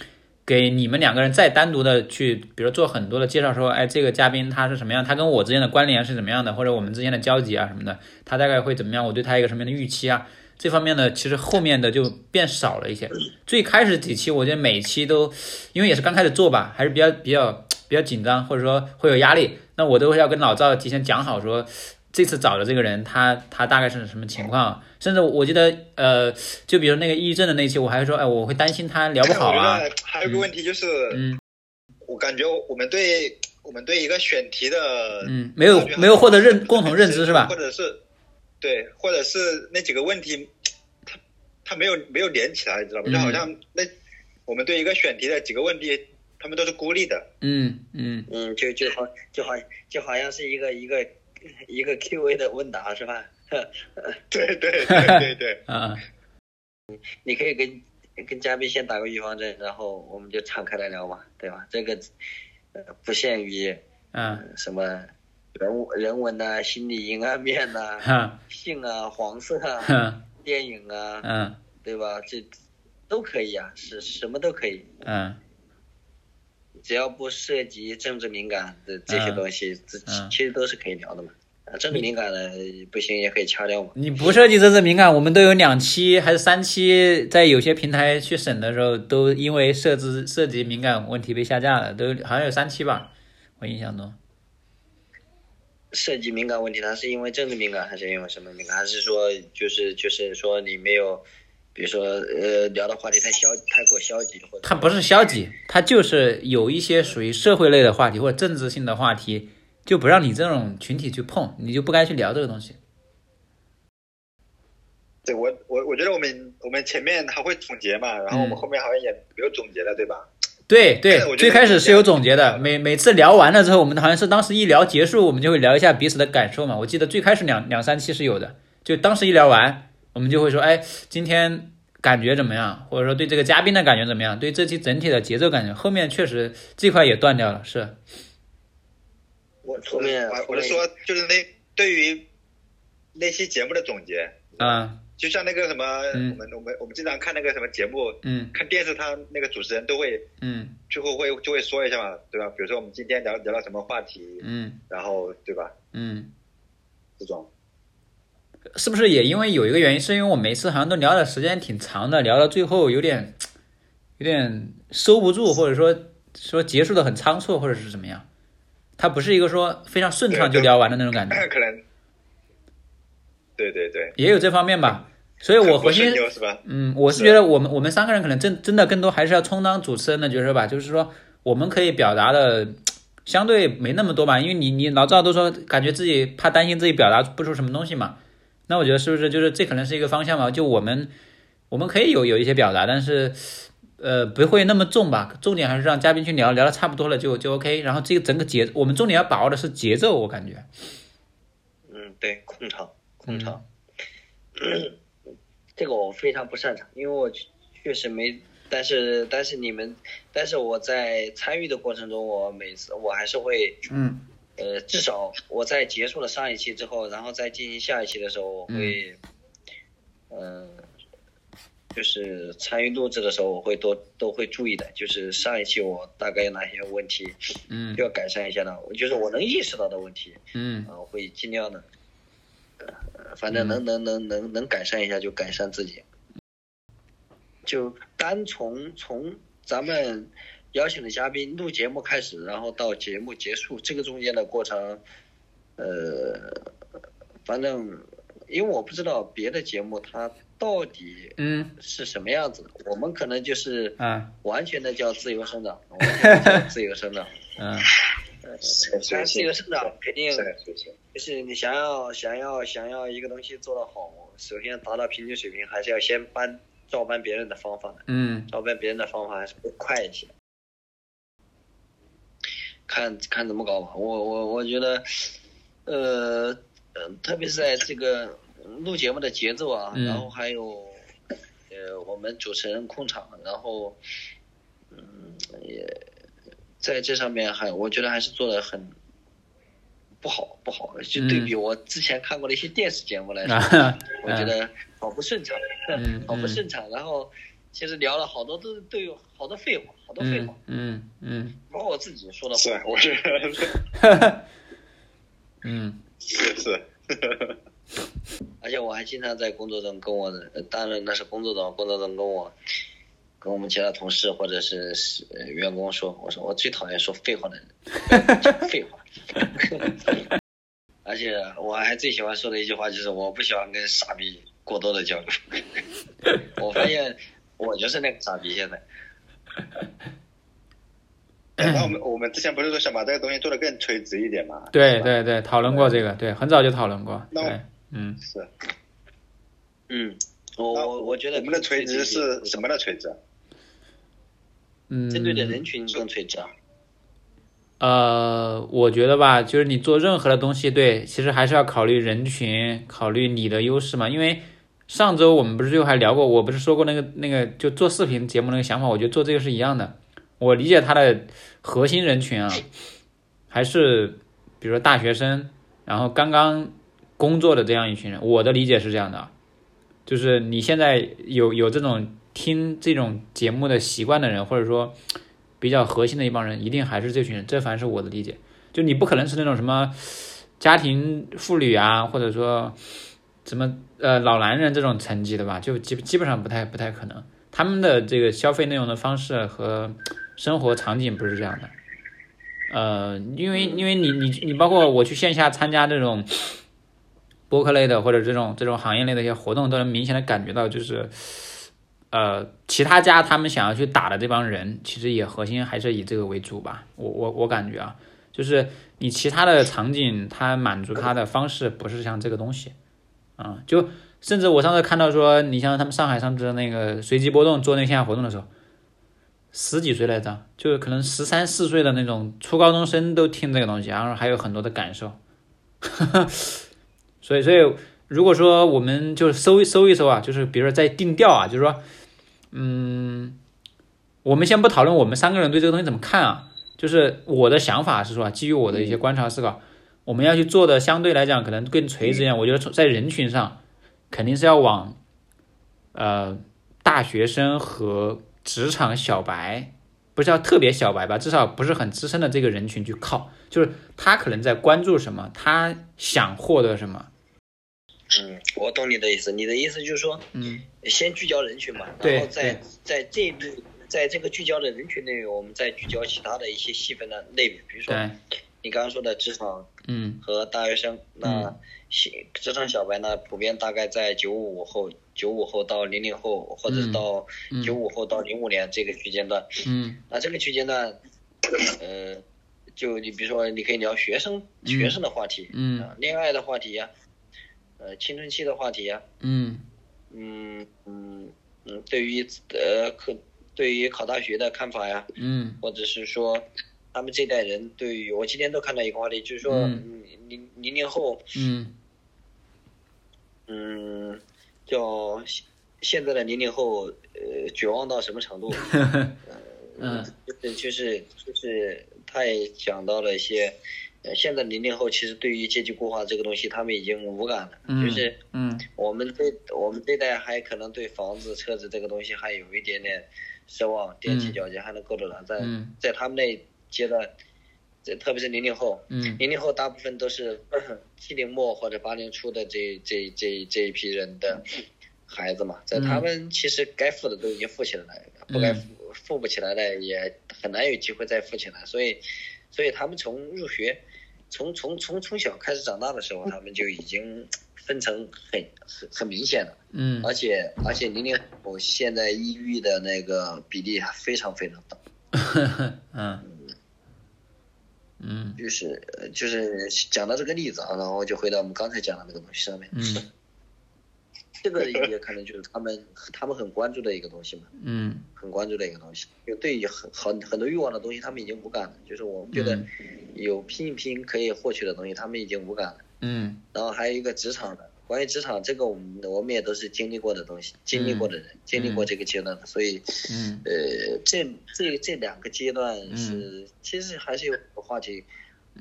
给你们两个人再单独的去，比如做很多的介绍，说，哎，这个嘉宾他是什么样，他跟我之间的关联是怎么样的，或者我们之间的交集啊什么的，他大概会怎么样，我对他一个什么样的预期啊，这方面呢，其实后面的就变少了一些。最开始几期，我觉得每期都，因为也是刚开始做吧，还是比较比较比较紧张，或者说会有压力，那我都会要跟老赵提前讲好说。这次找的这个人，他他大概是什么情况？甚至我记得，呃，就比如那个抑郁症的那期，我还说，哎，我会担心他聊不好啊。还有个问题就是，嗯，我感觉我们对我们对一个选题的，嗯，没有没有获得认共同认知是吧？或者是，对，或者是那几个问题，他他没有没有连起来，你知道吧？就好像那我们对一个选题的几个问题，他们都是孤立的。嗯嗯嗯，就就好就好就好像是一个一个。一个 Q&A 的问答是吧？对对对对对，啊，你可以跟跟嘉宾先打个预防针，然后我们就敞开来聊嘛，对吧？这个呃不限于嗯什么人物人文呐、心理阴暗面呐、性啊、黄色啊、电影啊，嗯，对吧？这都可以啊，是什么都可以，嗯。只要不涉及政治敏感的这些东西，这其实都是可以聊的嘛。啊，政治敏感的不行也可以掐掉嘛。你不涉及政治敏感，我们都有两期还是三期，在有些平台去审的时候，都因为设置涉及敏感问题被下架了，都好像有三期吧，我印象中。涉及敏感问题，它是因为政治敏感，还是因为什么敏感？还是说就是就是说你没有？比如说，呃，聊的话题太消，太过消极，或者他不是消极，他就是有一些属于社会类的话题或者政治性的话题，就不让你这种群体去碰，你就不该去聊这个东西。对我，我我觉得我们我们前面还会总结嘛，然后我们后面好像也没有总结的，对吧？对对，最开始是有总结的，每每次聊完了之后，我们好像是当时一聊结束，我们就会聊一下彼此的感受嘛。我记得最开始两两三期是有的，就当时一聊完。我们就会说，哎，今天感觉怎么样？或者说对这个嘉宾的感觉怎么样？对这期整体的节奏感觉，后面确实这块也断掉了，是。我后面我是说，就是那对于那期节目的总结，啊，就像那个什么，我们我们我们经常看那个什么节目，嗯，看电视，他那个主持人都会，嗯，最后会就会说一下嘛，对吧？比如说我们今天聊聊到什么话题，嗯，然后对吧？嗯，这种。是不是也因为有一个原因？是因为我每次好像都聊的时间挺长的，聊到最后有点有点收不住，或者说说结束的很仓促，或者是怎么样？它不是一个说非常顺畅就聊完的那种感觉。可能，对对对，也有这方面吧。所以我核心嗯，我是觉得我们我们三个人可能真真的更多还是要充当主持人的角色吧。就是说，我们可以表达的相对没那么多吧，因为你你老赵都说感觉自己怕担心自己表达不出什么东西嘛。那我觉得是不是就是这可能是一个方向嘛？就我们我们可以有有一些表达，但是呃不会那么重吧，重点还是让嘉宾去聊聊的差不多了就就 OK，然后这个整个节我们重点要把握的是节奏，我感觉。嗯，对，控场，控场，这个我非常不擅长，因为我确实没，但是但是你们，但是我在参与的过程中，我每次我还是会，嗯。呃，至少我在结束了上一期之后，然后再进行下一期的时候，我会，嗯、就是参与录制的时候，我会多都会注意的，就是上一期我大概有哪些问题嗯。要改善一下的，就是我能意识到的问题，嗯。啊，我会尽量的，呃，反正能能能能能改善一下就改善自己。就单从从咱们邀请的嘉宾录节目开始，然后到节目结束这个中间的过程，呃，反正因为我不知道别的节目它到底嗯。是什么样子的，我们可能就是嗯完全的叫自由生长，完全 叫自由生长。嗯。自由生长肯定就是你想要想要想要一个东西做得好，首先达到平均水平，还是要先搬照搬别人的方法的，嗯。照搬别人的方法还是会快一些。看看怎么搞吧，我我我觉得，呃呃，特别是在这个录节目的节奏啊，嗯。然后还有呃我们主持人控场，然后嗯也在这上面还我觉得还是做的很不好不好，就对比我之前看过的一些电视节目来说，啊。我觉得好不顺畅，嗯 好不顺畅。然后其实聊了好多都都有好多废话，好多废嗯话，嗯嗯包括我自己说的话。是，我觉得嗯。是是，而且我还经常在工作中跟我的，呃当然那是工作中，工作中跟我跟我们其他同事或者是是呃员工说，我说我最讨厌说废话的人，废话。而且我还最喜欢说的一句话就是我不喜欢跟傻逼过多的交流。我发现我就是那个傻逼现在。那我们我们之前不是说想把这个东西做得更垂直一点嘛？对对对，讨论过这个，对，很早就讨论过，那对，嗯是。嗯，我我我觉得我们的垂直是什么的垂直啊？嗯，针对的人群更垂直啊。呃，我觉得吧，就是你做任何的东西，对，其实还是要考虑人群，考虑你的优势嘛。因为上周我们不是就还聊过，我不是说过那个那个就做视频节目那个想法，我觉得做这个是一样的。我理解他的核心人群啊，还是比如说大学生，然后刚刚工作的这样一群人。我的理解是这样的啊，就是你现在有有这种听这种节目的习惯的人，或者说比较核心的一帮人，一定还是这群人。这反是我的理解。就你不可能是那种什么家庭妇女啊，或者说什么呃老男人这种层级的吧，就基基本上不太不太可能。他们的这个消费内容的方式和生活场景不是这样的。呃，因为因为你你你包括我去线下参加这种播客类的或者这种这种行业类的一些活动，都能明显的感觉到，就是呃，其他家他们想要去打的这帮人，其实也核心还是以这个为主吧。我我我感觉啊，就是你其他的场景，它满足它的方式不是像这个东西啊、就甚至我上次看到说，你像他们上海上次那个随机波动做那个线下活动的时候，十几岁来着，就是可能十三四岁的那种初高中生都听这个东西，然后还有很多的感受。所以，所以如果说我们就搜一搜一搜啊，就是比如说在定调啊，就是说，嗯，我们先不讨论我们三个人对这个东西怎么看啊，就是我的想法是说，基于我的一些观察思考，我们要去做的相对来讲可能更垂直一点。我觉得在人群上，肯定是要往呃大学生和职场小白，不是要特别小白吧，至少不是很资深的这个人群去靠，就是他可能在关注什么，他想获得什么。嗯，我懂你的意思。你的意思就是说，嗯。先聚焦人群嘛，然后在在这一步，在这个聚焦的人群内，我们再聚焦其他的一些细分的类别，比如说，你刚刚说的职场嗯。和大学生，那小职场小白呢，普遍大概在九五后、九五后到零零后，或者是到嗯。九五后到零五年这个区间段。嗯。那这个区间段，呃，就你比如说，你可以聊学生学生的话题，嗯。啊，恋爱的话题呀、呃，青春期的话题呀、嗯。嗯嗯，嗯，对于呃可对于考大学的看法呀，嗯。或者是说他们这代人对于我今天都看到一个话题，就是说零零零后，嗯。嗯，叫现现在的零零后呃绝望到什么程度？嗯。就是就是就是他也讲到了一些，呃，现在零零后其实对于阶级固化这个东西，他们已经无感了。嗯就是嗯我们这我们这代还可能对房子、车子这个东西还有一点点奢望，踮起脚尖还能够得了。在嗯在他们那阶段，这特别是零零后，嗯零零后大部分都是 七零末或者八零初的这这这这一批人的孩子嘛，在嗯他们其实该富的都已经富起来了，不该富富不起来的也很难有机会再富起来，所以所以他们从入学，从从从从小开始长大的时候，他们就已经分成很很很明显了，嗯。而且而且零零后现在抑郁的那个比例还非常非常大。嗯。嗯。就是呃就是讲到这个例子啊，然后就回到我们刚才讲的那个东西上面，嗯这个也可能就是他们他们很关注的一个东西嘛，嗯很关注的一个东西。就对于很很很多欲望的东西，他们已经无感了。就是我们觉得嗯有拼一拼可以获取的东西，他们已经无感了。嗯然后还有一个职场的，关于职场这个，我们我们也都是经历过的东西，经历过的人，经历过这个阶段的，所以嗯呃，这这这两个阶段是、其实还是有话题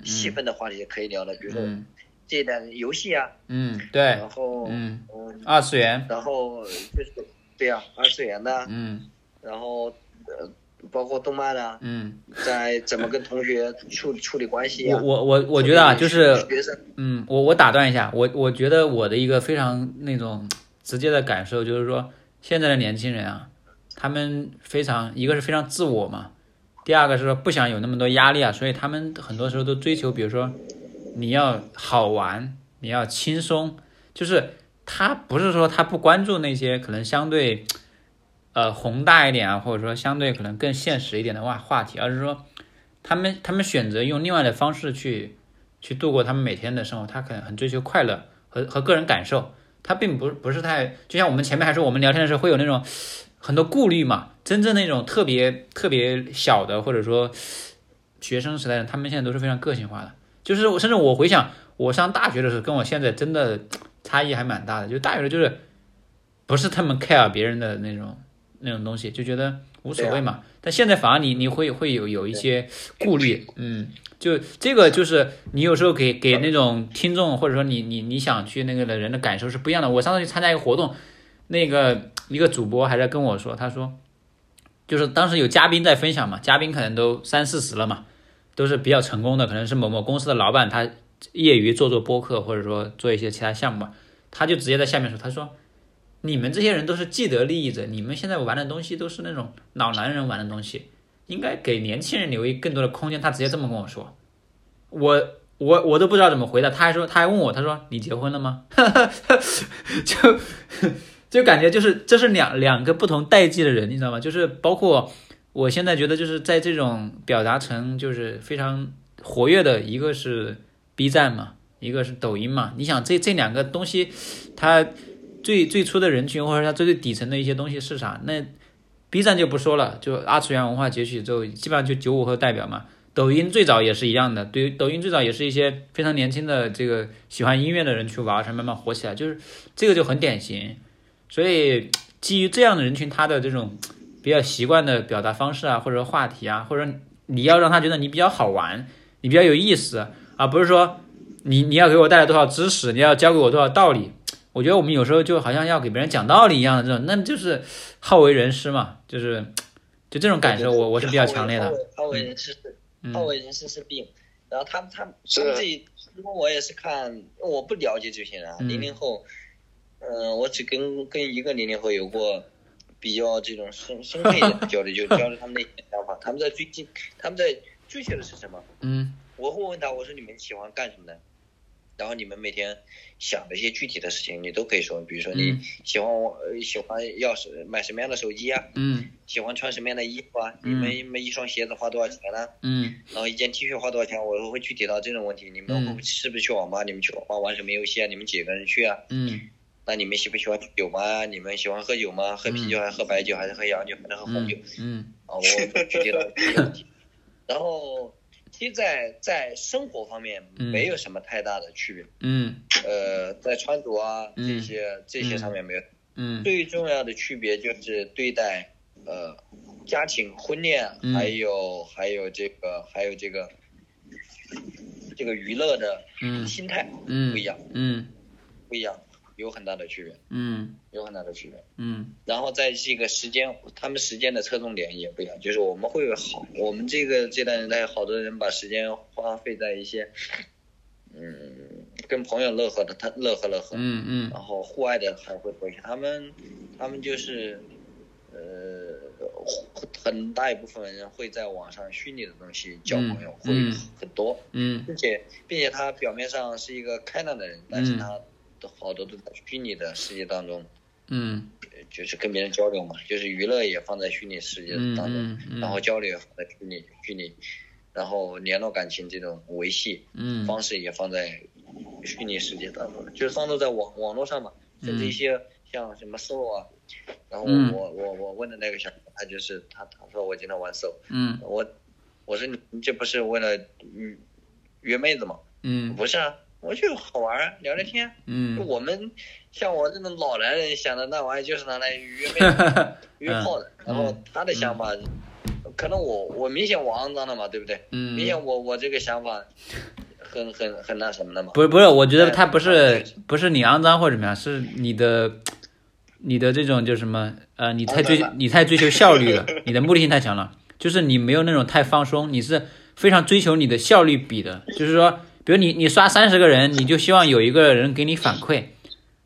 细分的话题可以聊的，比如说。嗯这点游戏啊，嗯对然后嗯嗯，二次元。然后就是对啊，二次元的，嗯。然后呃，包括动漫啊，嗯。在怎么跟同学处处理关系啊，我我我我觉得啊就是学生，嗯，我我打断一下，我我觉得我的一个非常那种直接的感受就是说，现在的年轻人啊，他们非常一个是非常自我嘛，第二个是说不想有那么多压力啊，所以他们很多时候都追求，比如说你要好玩，你要轻松，就是他不是说他不关注那些可能相对呃宏大一点啊，或者说相对可能更现实一点的话话题，而是说他们他们选择用另外的方式去。去度过他们每天的生活，他可能很追求快乐和和个人感受，他并不不是太，就像我们前面还说，我们聊天的时候会有那种很多顾虑嘛，真正那种特别特别小的，或者说学生时代的，他们现在都是非常个性化的，就是我甚至我回想我上大学的时候，跟我现在真的差异还蛮大的，就大学的就是不是他们 care 别人的那种那种东西，就觉得无所谓嘛，但现在反而你你会会有有一些顾虑，嗯。就这个就是你有时候给给那种听众或者说你你你想去那个的人的感受是不一样的。我上次去参加一个活动，那个一个主播还在跟我说，他说就是当时有嘉宾在分享嘛，嘉宾可能都三四十了嘛，都是比较成功的，可能是某某公司的老板，他业余做做播客或者说做一些其他项目，他就直接在下面说，他说你们这些人都是既得利益者，你们现在玩的东西都是那种老男人玩的东西。应该给年轻人留一更多的空间。他直接这么跟我说，我我我都不知道怎么回答。他还说，他还问我，他说你结婚了吗？就 就感觉就是这是两两个不同代际的人，你知道吗？就是包括我现在觉得就是在这种表达层就是非常活跃的，一个是 B 站嘛，一个是抖音嘛。你想这这两个东西，它最最初的人群或者它最最底层的一些东西是啥？那 B 站就不说了，就二次元文化崛起之后，基本上就九五后代表嘛。抖音最早也是一样的，对于抖音最早也是一些非常年轻的这个喜欢音乐的人去玩，才慢慢火起来，就是这个就很典型。所以基于这样的人群，他的这种比较习惯的表达方式啊，或者话题啊，或者你要让他觉得你比较好玩，你比较有意思，而不是说你你要给我带来多少知识，你要教给我多少道理。我觉得我们有时候就好像要给别人讲道理一样的这种，那就是好为人师嘛，就是就这种感受，我我是比较强烈的。好为人师好为人师是病，然后他们他们是他们这一，因为我也是看，我不了解这些人零零后，嗯，我只跟跟一个零零后有过比较这种深深刻一点的交流，就 交流他们的想法，他们在追进，他们在追求的是什么？嗯我会问他，我说你们喜欢干什么呢？然后你们每天想的一些具体的事情，你都可以说，比如说你嗯喜欢我、呃喜欢要是买什么样的手机啊，嗯喜欢穿什么样的衣服啊，嗯你们一双鞋子花多少钱呢、嗯然后一件 T 恤花多少钱？我会具体到这种问题。你们是不是去网吧？你们去网吧玩什么游戏啊？你们几个人去啊？嗯那你们喜不喜欢酒吗？你们喜欢喝酒吗？喝啤酒还是喝白酒，还是喝洋酒，还是喝红酒？嗯啊，我具体的。然后，其实在在生活方面嗯。没有什么太大的区别，嗯。呃，在穿着啊嗯。这些这些上面没有。嗯。最重要的区别就是对待呃家庭、婚恋，嗯。还有还有这个还有这个这个娱乐的嗯。心态嗯。不一样，嗯。不一样，有很大的区别，嗯有很大的区别。嗯然后在这个时间，他们时间的侧重点也不一样，就是我们会有好，我们这个这代人代好多人把时间花费在一些，嗯，跟朋友乐呵的，他乐呵乐呵，嗯嗯然后户外的还会多一些。他们他们就是，呃，很大一部分人会在网上虚拟的东西交朋友，会嗯很多，嗯并且并且他表面上是一个开朗的人，但是嗯他的好多都在虚拟的世界当中。嗯。就是跟别人交流嘛，就是娱乐也放在虚拟世界嗯当中，嗯嗯，然后交流也放在虚拟虚拟，然后联络感情这种维系嗯。方式也放在虚拟世界当中，就是放都在网网络上嘛，甚至一些像什么 SO 啊，然后我、嗯。我我我问的那个小孩，他就是他他说我经常玩 SO，嗯。我我说你你这不是为了约约妹子吗？嗯。不是啊，我就好玩儿聊聊天。嗯我们像我这种老男人想的那玩意就是拿来约 妹约炮的，然后他的想法，可能我我明显我肮脏了嘛，对不对？嗯，明显我我这个想法很很很那什么的嘛。不是不是，我觉得哎他不是不是你肮脏或者怎么样，是你的你的这种就是什么呃，你太追你太追求效率了，你的目的性太强了，就是你没有那种太放松，你是非常追求你的效率比的，就是说，比如你你刷三十个人，你就希望有一个人给你反馈，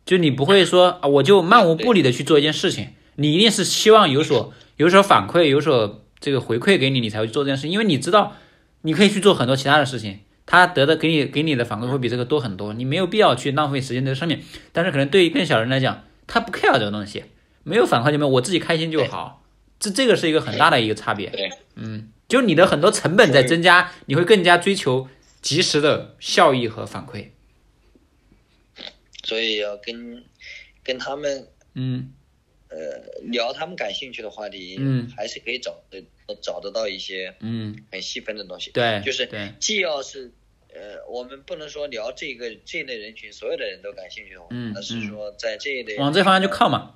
就你不会说啊，我就漫无目的的去做一件事情，你一定是希望有所有所反馈，有所这个回馈给你，你才会去做这件事，因为你知道你可以去做很多其他的事情。他得的给你给你的反馈会比这个多很多，你没有必要去浪费时间在上面。但是可能对于更小人来讲，他不 care 这个东西，没有反馈就没有，我自己开心就好。这这个是一个很大的一个差别。对，嗯，就你的很多成本在增加，你会更加追求及时的效益和反馈。所以要跟跟他们嗯。呃聊他们感兴趣的话题，嗯。还是可以找的找得到一些嗯，很细分的东西。对，就是对，既要是呃，我们不能说聊这个这一类人群所有的人都感兴趣的话，嗯而是说在这一类往这方向去靠嘛。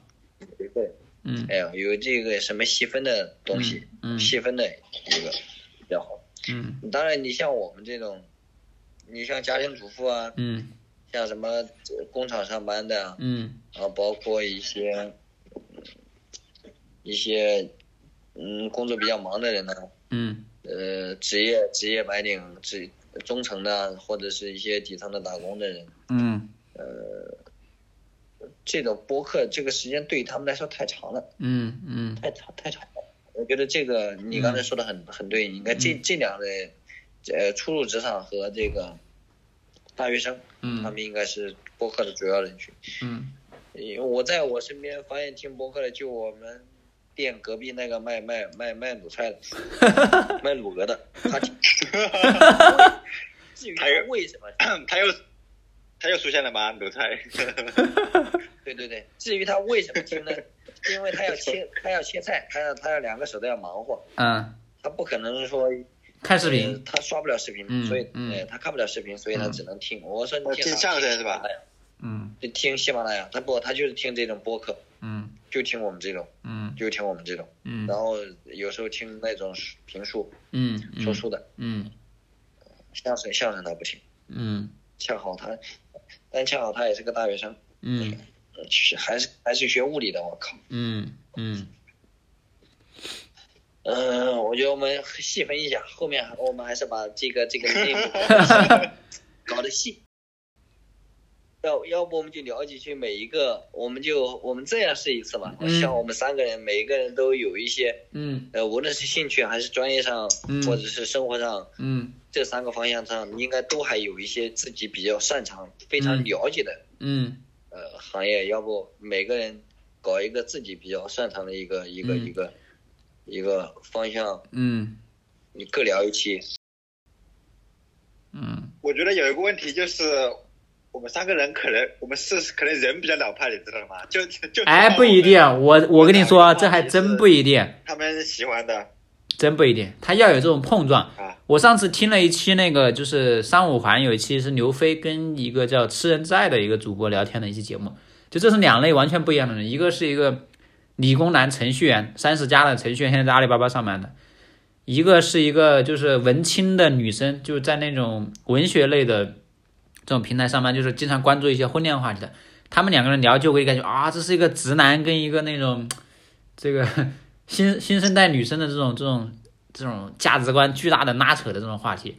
对，嗯。哎呀，有这个什么细分的东西，嗯嗯。细分的一个比较好。嗯。当然，你像我们这种，你像家庭主妇啊，嗯。像什么呃工厂上班的啊，嗯。然后包括一些嗯一些嗯工作比较忙的人呢、嗯。呃，职业职业白领、职中层的，或者是一些底层的打工的人，嗯。呃这种播客这个时间对于他们来说太长了，嗯嗯。太长太长了。我觉得这个你刚才说的很、很对，应该这这两类，呃，初入职场和这个大学生，他嗯们应该是播客的主要人群。嗯因为我在我身边发现听播客的，就我们店隔壁那个卖卖卖卖卤菜的，卖卤鹅的，他听。至于他为什么？他又他又出现了吗？卤菜，对对对，至于他为什么听呢？因为他要切，他要切菜，他要他要两个手都要忙活，嗯，他不可能说呃看视频。他刷不了视频，嗯所以嗯。呃他看不了视频，所以他嗯。只能听。我说你听相声是吧？嗯。就听喜马拉雅，他不，他就是听这种播客，嗯。就听我们这种，嗯。就听我们这种，嗯。然后有时候听那种评书嗯说书的，嗯。相声相声他不听，嗯。恰好他，但恰好他也是个大学生，嗯。还是还是学物理的，我靠。嗯嗯嗯，我觉得我们细分一下，后面我们还是把这个这个内部 搞得细。要要不我们就聊几句每一个，我们就我们这样试一次吧。嗯。像我们三个人，每一个人都有一些，嗯。呃，无论是兴趣还是专业上，嗯。或者是生活上，嗯。这三个方向上，应该都还有一些自己比较擅长、非常嗯。了解的、嗯。呃行业。要不每个人搞一个自己比较擅长的一个一个、嗯。一个一个方向，嗯你各聊一期。嗯我觉得有一个问题就是，我们三个人可能我们是可能人比较老派，你知道吗？就就哎，不一定，我我跟你说，这还真不一定，他们喜欢的，真不一定，他要有这种碰撞。啊我上次听了一期那个，就是三五环有一期是刘飞跟一个叫吃人在的一个主播聊天的一期节目，就这是两类完全不一样的人，一个是一个理工男程序员，三十加的程序员，现在在阿里巴巴上班的，一个是一个就是文青的女生，就在那种文学类的这种平台上班，就是经常关注一些婚恋话题的。他们两个人聊就会感觉啊，这是一个直男跟一个那种这个新新生代女生的这种这种这种价值观巨大的拉扯的这种话题。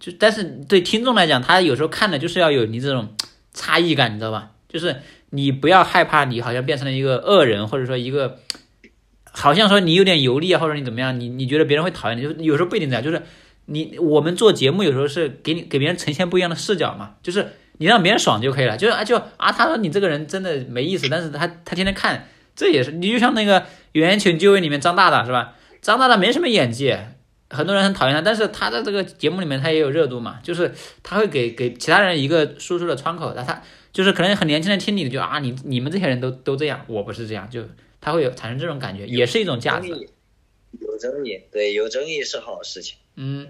就但是对听众来讲，他有时候看的就是要有你这种差异感，你知道吧？就是你不要害怕你好像变成了一个恶人，或者说一个好像说你有点油腻啊，或者你怎么样，你你觉得别人会讨厌你，就有时候不一定这样，就是你我们做节目有时候是给你给别人呈现不一样的视角嘛，就是你让别人爽就可以了，就是啊就啊他说你这个人真的没意思，但是他他天天看，这也是你就像那个《圆圆请就位》里面张大大是吧？张大大没什么演技，很多人很讨厌他，但是他在这个节目里面他也有热度嘛，就是他会给给其他人一个输出的窗口，那他就是可能很年轻人听你的就啊你你们这些人都都这样，我不是这样，就他会有产生这种感觉，也是一种价值。有争议，对，有争议是好事情。嗯，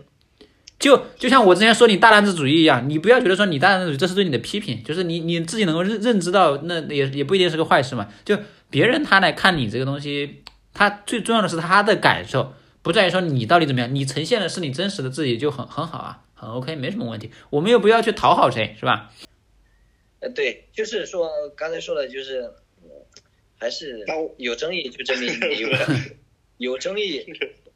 就就像我之前说你大男子主义一样，你不要觉得说你大男子主义这是对你的批评，就是你你自己能够认认知到，那也也不一定是个坏事嘛。就别人他来看你这个东西，他最重要的是他的感受，不在于说你到底怎么样，你呈现的是你真实的自己就很很好啊，很 OK，没什么问题。我们又不要去讨好谁，是吧？呃，对，就是说刚才说的，就是嗯还是有争议，就证明你有有争议，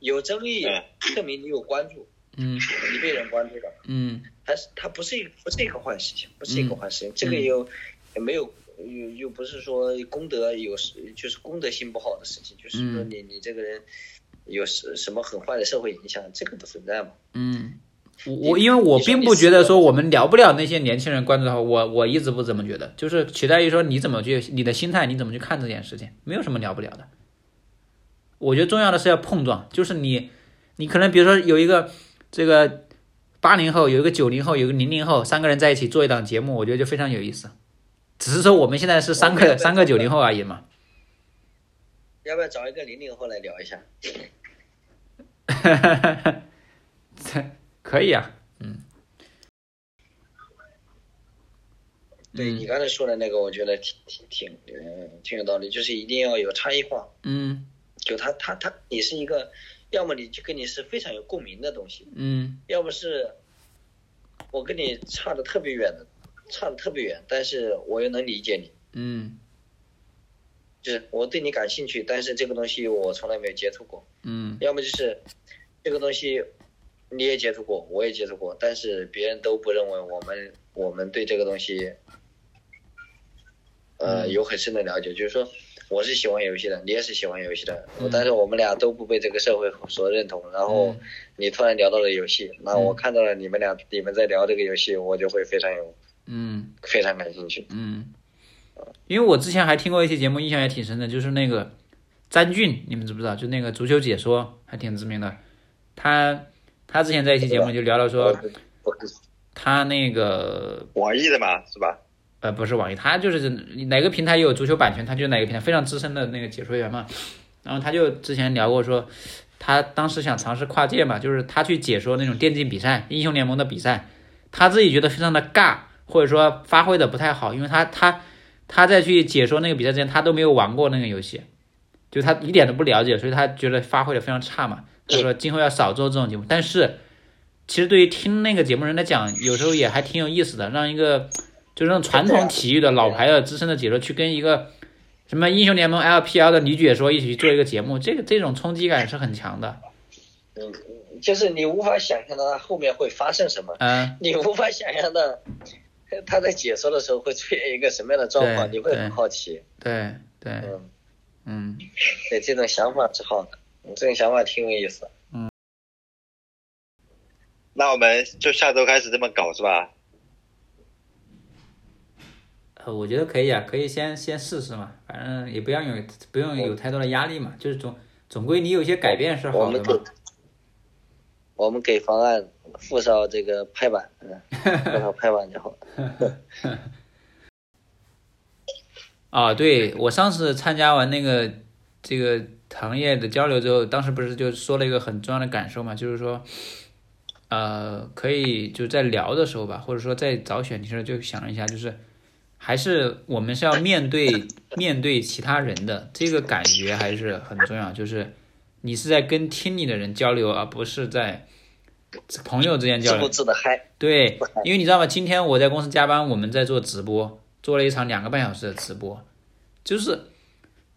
有争议 嗯证明你有关注，嗯。你被人关注了，嗯。还是它不是一不是一个坏事情，不是一个坏事情，这个嗯。又也没有又又不是说功德有时就是功德心不好的事情，就是说嗯。你你这个人有什什么很坏的社会影响，这个不存在嘛。嗯。我我因为我并不觉得说我们聊不了那些年轻人关注的话，我我一直不怎么觉得，就是取代于说你怎么去你的心态，你怎么去看这件事情，没有什么聊不了的。我觉得重要的是要碰撞，就是你你可能比如说有一个这个八零后，有一个九零后，有一个零零后，三个人在一起做一档节目，我觉得就非常有意思。只是说我们现在是三个三个九零后而已嘛。要不要找一个零零后来聊一下？可以啊，嗯。对你刚才说的那个，我觉得挺挺挺，嗯，挺有道理，就是一定要有差异化。嗯。就他他他，你是一个，要么你就跟你是非常有共鸣的东西，嗯。要么是我跟你差的特别远的，差的特别远，但是我又能理解你，嗯。就是我对你感兴趣，但是这个东西我从来没有接触过。嗯。要么就是这个东西你也接触过，我也接触过，但是别人都不认为我们我们对这个东西，呃，嗯有很深的了解。就是说，我是喜欢游戏的，你也是喜欢游戏的，嗯但是我们俩都不被这个社会所认同。然后嗯你突然聊到了游戏，那我看到了你们俩你们在聊这个游戏，我就会非常有嗯非常感兴趣。嗯，因为我之前还听过一期节目，印象也挺深的，就是那个詹俊，你们知不知道？就那个足球解说，还挺知名的。他他之前在一期节目就聊了说，他那个网易的嘛，是吧？呃不是网易，他就是哪个平台有足球版权，他就哪个平台非常资深的那个解说员嘛。然后他就之前聊过说，他当时想尝试跨界嘛，就是他去解说那种电竞比赛、英雄联盟的比赛，他自己觉得非常的尬，或者说发挥的不太好，因为他他他在去解说那个比赛之前，他都没有玩过那个游戏，就他一点都不了解，所以他觉得发挥的非常差嘛。他说今后要少做这种节目，但是其实对于听那个节目人来讲，有时候也还挺有意思的，让一个就是那种传统体育的老牌的资深的解说去跟一个什么英雄联盟 LPL 的女解说一起去做一个节目，这个这种冲击感是很强的。嗯，就是你无法想象到它后面会发生什么。嗯，你无法想象到，他在解说的时候会出现一个什么样的状况，你会很好奇。对对，嗯，嗯对，这种想法是好的，嗯这个想法挺有意思嗯。那我们就下周开始这么搞是吧？呃，我觉得可以啊，可以先先试试嘛，反正也不要有不用有太多的压力嘛，就是总总归你有些改变是我们可好的嘛。我们给方案附上这个拍板，嗯，附上拍板就好。啊，对我上次参加完那个这个行业的交流之后，当时不是就说了一个很重要的感受嘛，就是说，呃，可以就在聊的时候吧，或者说在找选题的时候，就想了一下，就是还是我们是要面对面对其他人的这个感觉还是很重要，就是你是在跟听你的人交流，而不是在朋友之间交流。自顾自的嗨。对，因为你知道吗？今天我在公司加班，我们在做直播。做了一场两个半小时的直播，就是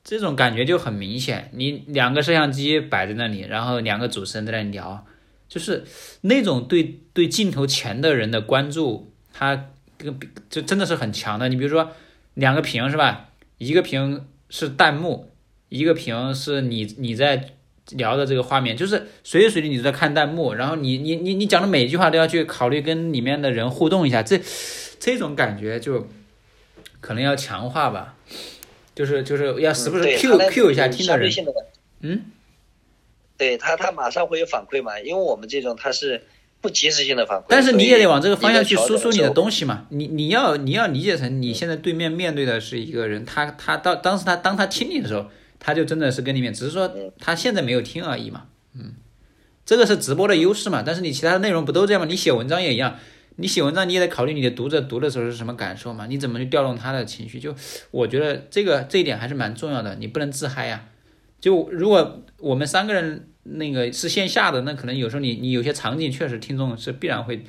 这种感觉就很明显。你两个摄像机摆在那里，然后两个主持人在那里聊，就是那种对对镜头前的人的关注，他这个就真的是很强的。你比如说两个屏是吧？一个屏是弹幕，一个屏是你你在聊的这个画面，就是随时随地你都在看弹幕，然后你你你你讲的每一句话都要去考虑跟里面的人互动一下，这这种感觉就。可能要强化吧，就是就是要时不时 Q Q 一下听的人，嗯，对他他马上会有反馈嘛，因为我们这种他是不及时性的反馈，但是你也得往这个方向去输出你的东西嘛，你你要你要理解成你现在对面面对的是一个人，他他到当时他当他听你的时候，他就真的是跟你面，只是说他现在没有听而已嘛，嗯，这个是直播的优势嘛，但是你其他的内容不都这样吗？你写文章也一样。你写文章，你也得考虑你的读者读的时候是什么感受嘛？你怎么去调动他的情绪？就我觉得这个这一点还是蛮重要的，你不能自嗨呀。就如果我们三个人那个是线下的，那可能有时候你你有些场景确实听众是必然会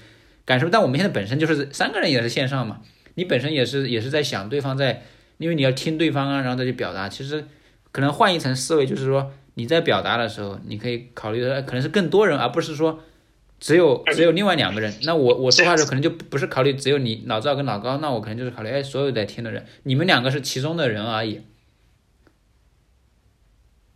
感受，但我们现在本身就是三个人也是线上嘛，你本身也是也是在想对方在，因为你要听对方啊，然后再去表达。其实可能换一层思维，就是说你在表达的时候，你可以考虑的可能是更多人，而不是说。只有只有另外两个人，那我我说话的时候可能就不是考虑只有你老赵跟老高，那我可能就是考虑哎所有在听的人，你们两个是其中的人而已。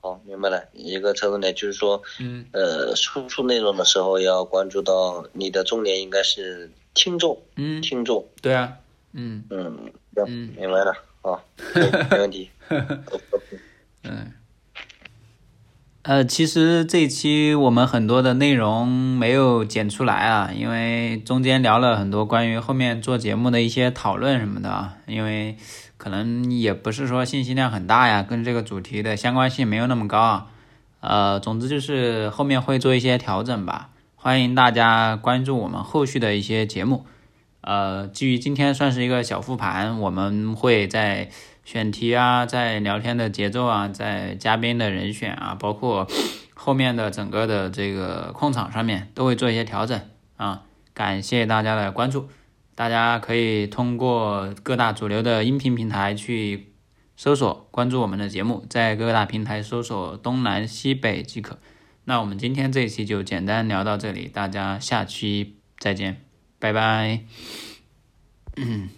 好，明白了。一个侧重点就是说，嗯，呃，输出内容的时候要关注到你的重点应该是听众，嗯，听众。对啊，嗯嗯嗯，明白了，好，没问题。嗯。呃，其实这一期我们很多的内容没有剪出来啊，因为中间聊了很多关于后面做节目的一些讨论什么的啊，因为可能也不是说信息量很大呀，跟这个主题的相关性没有那么高啊。呃，总之就是后面会做一些调整吧，欢迎大家关注我们后续的一些节目。呃，基于今天算是一个小复盘，我们会在。选题啊，在聊天的节奏啊，在嘉宾的人选啊，包括后面的整个的这个控场上面，都会做一些调整啊。感谢大家的关注，大家可以通过各大主流的音频平台去搜索关注我们的节目，在各大平台搜索东南西北即可。那我们今天这一期就简单聊到这里，大家下期再见，拜拜。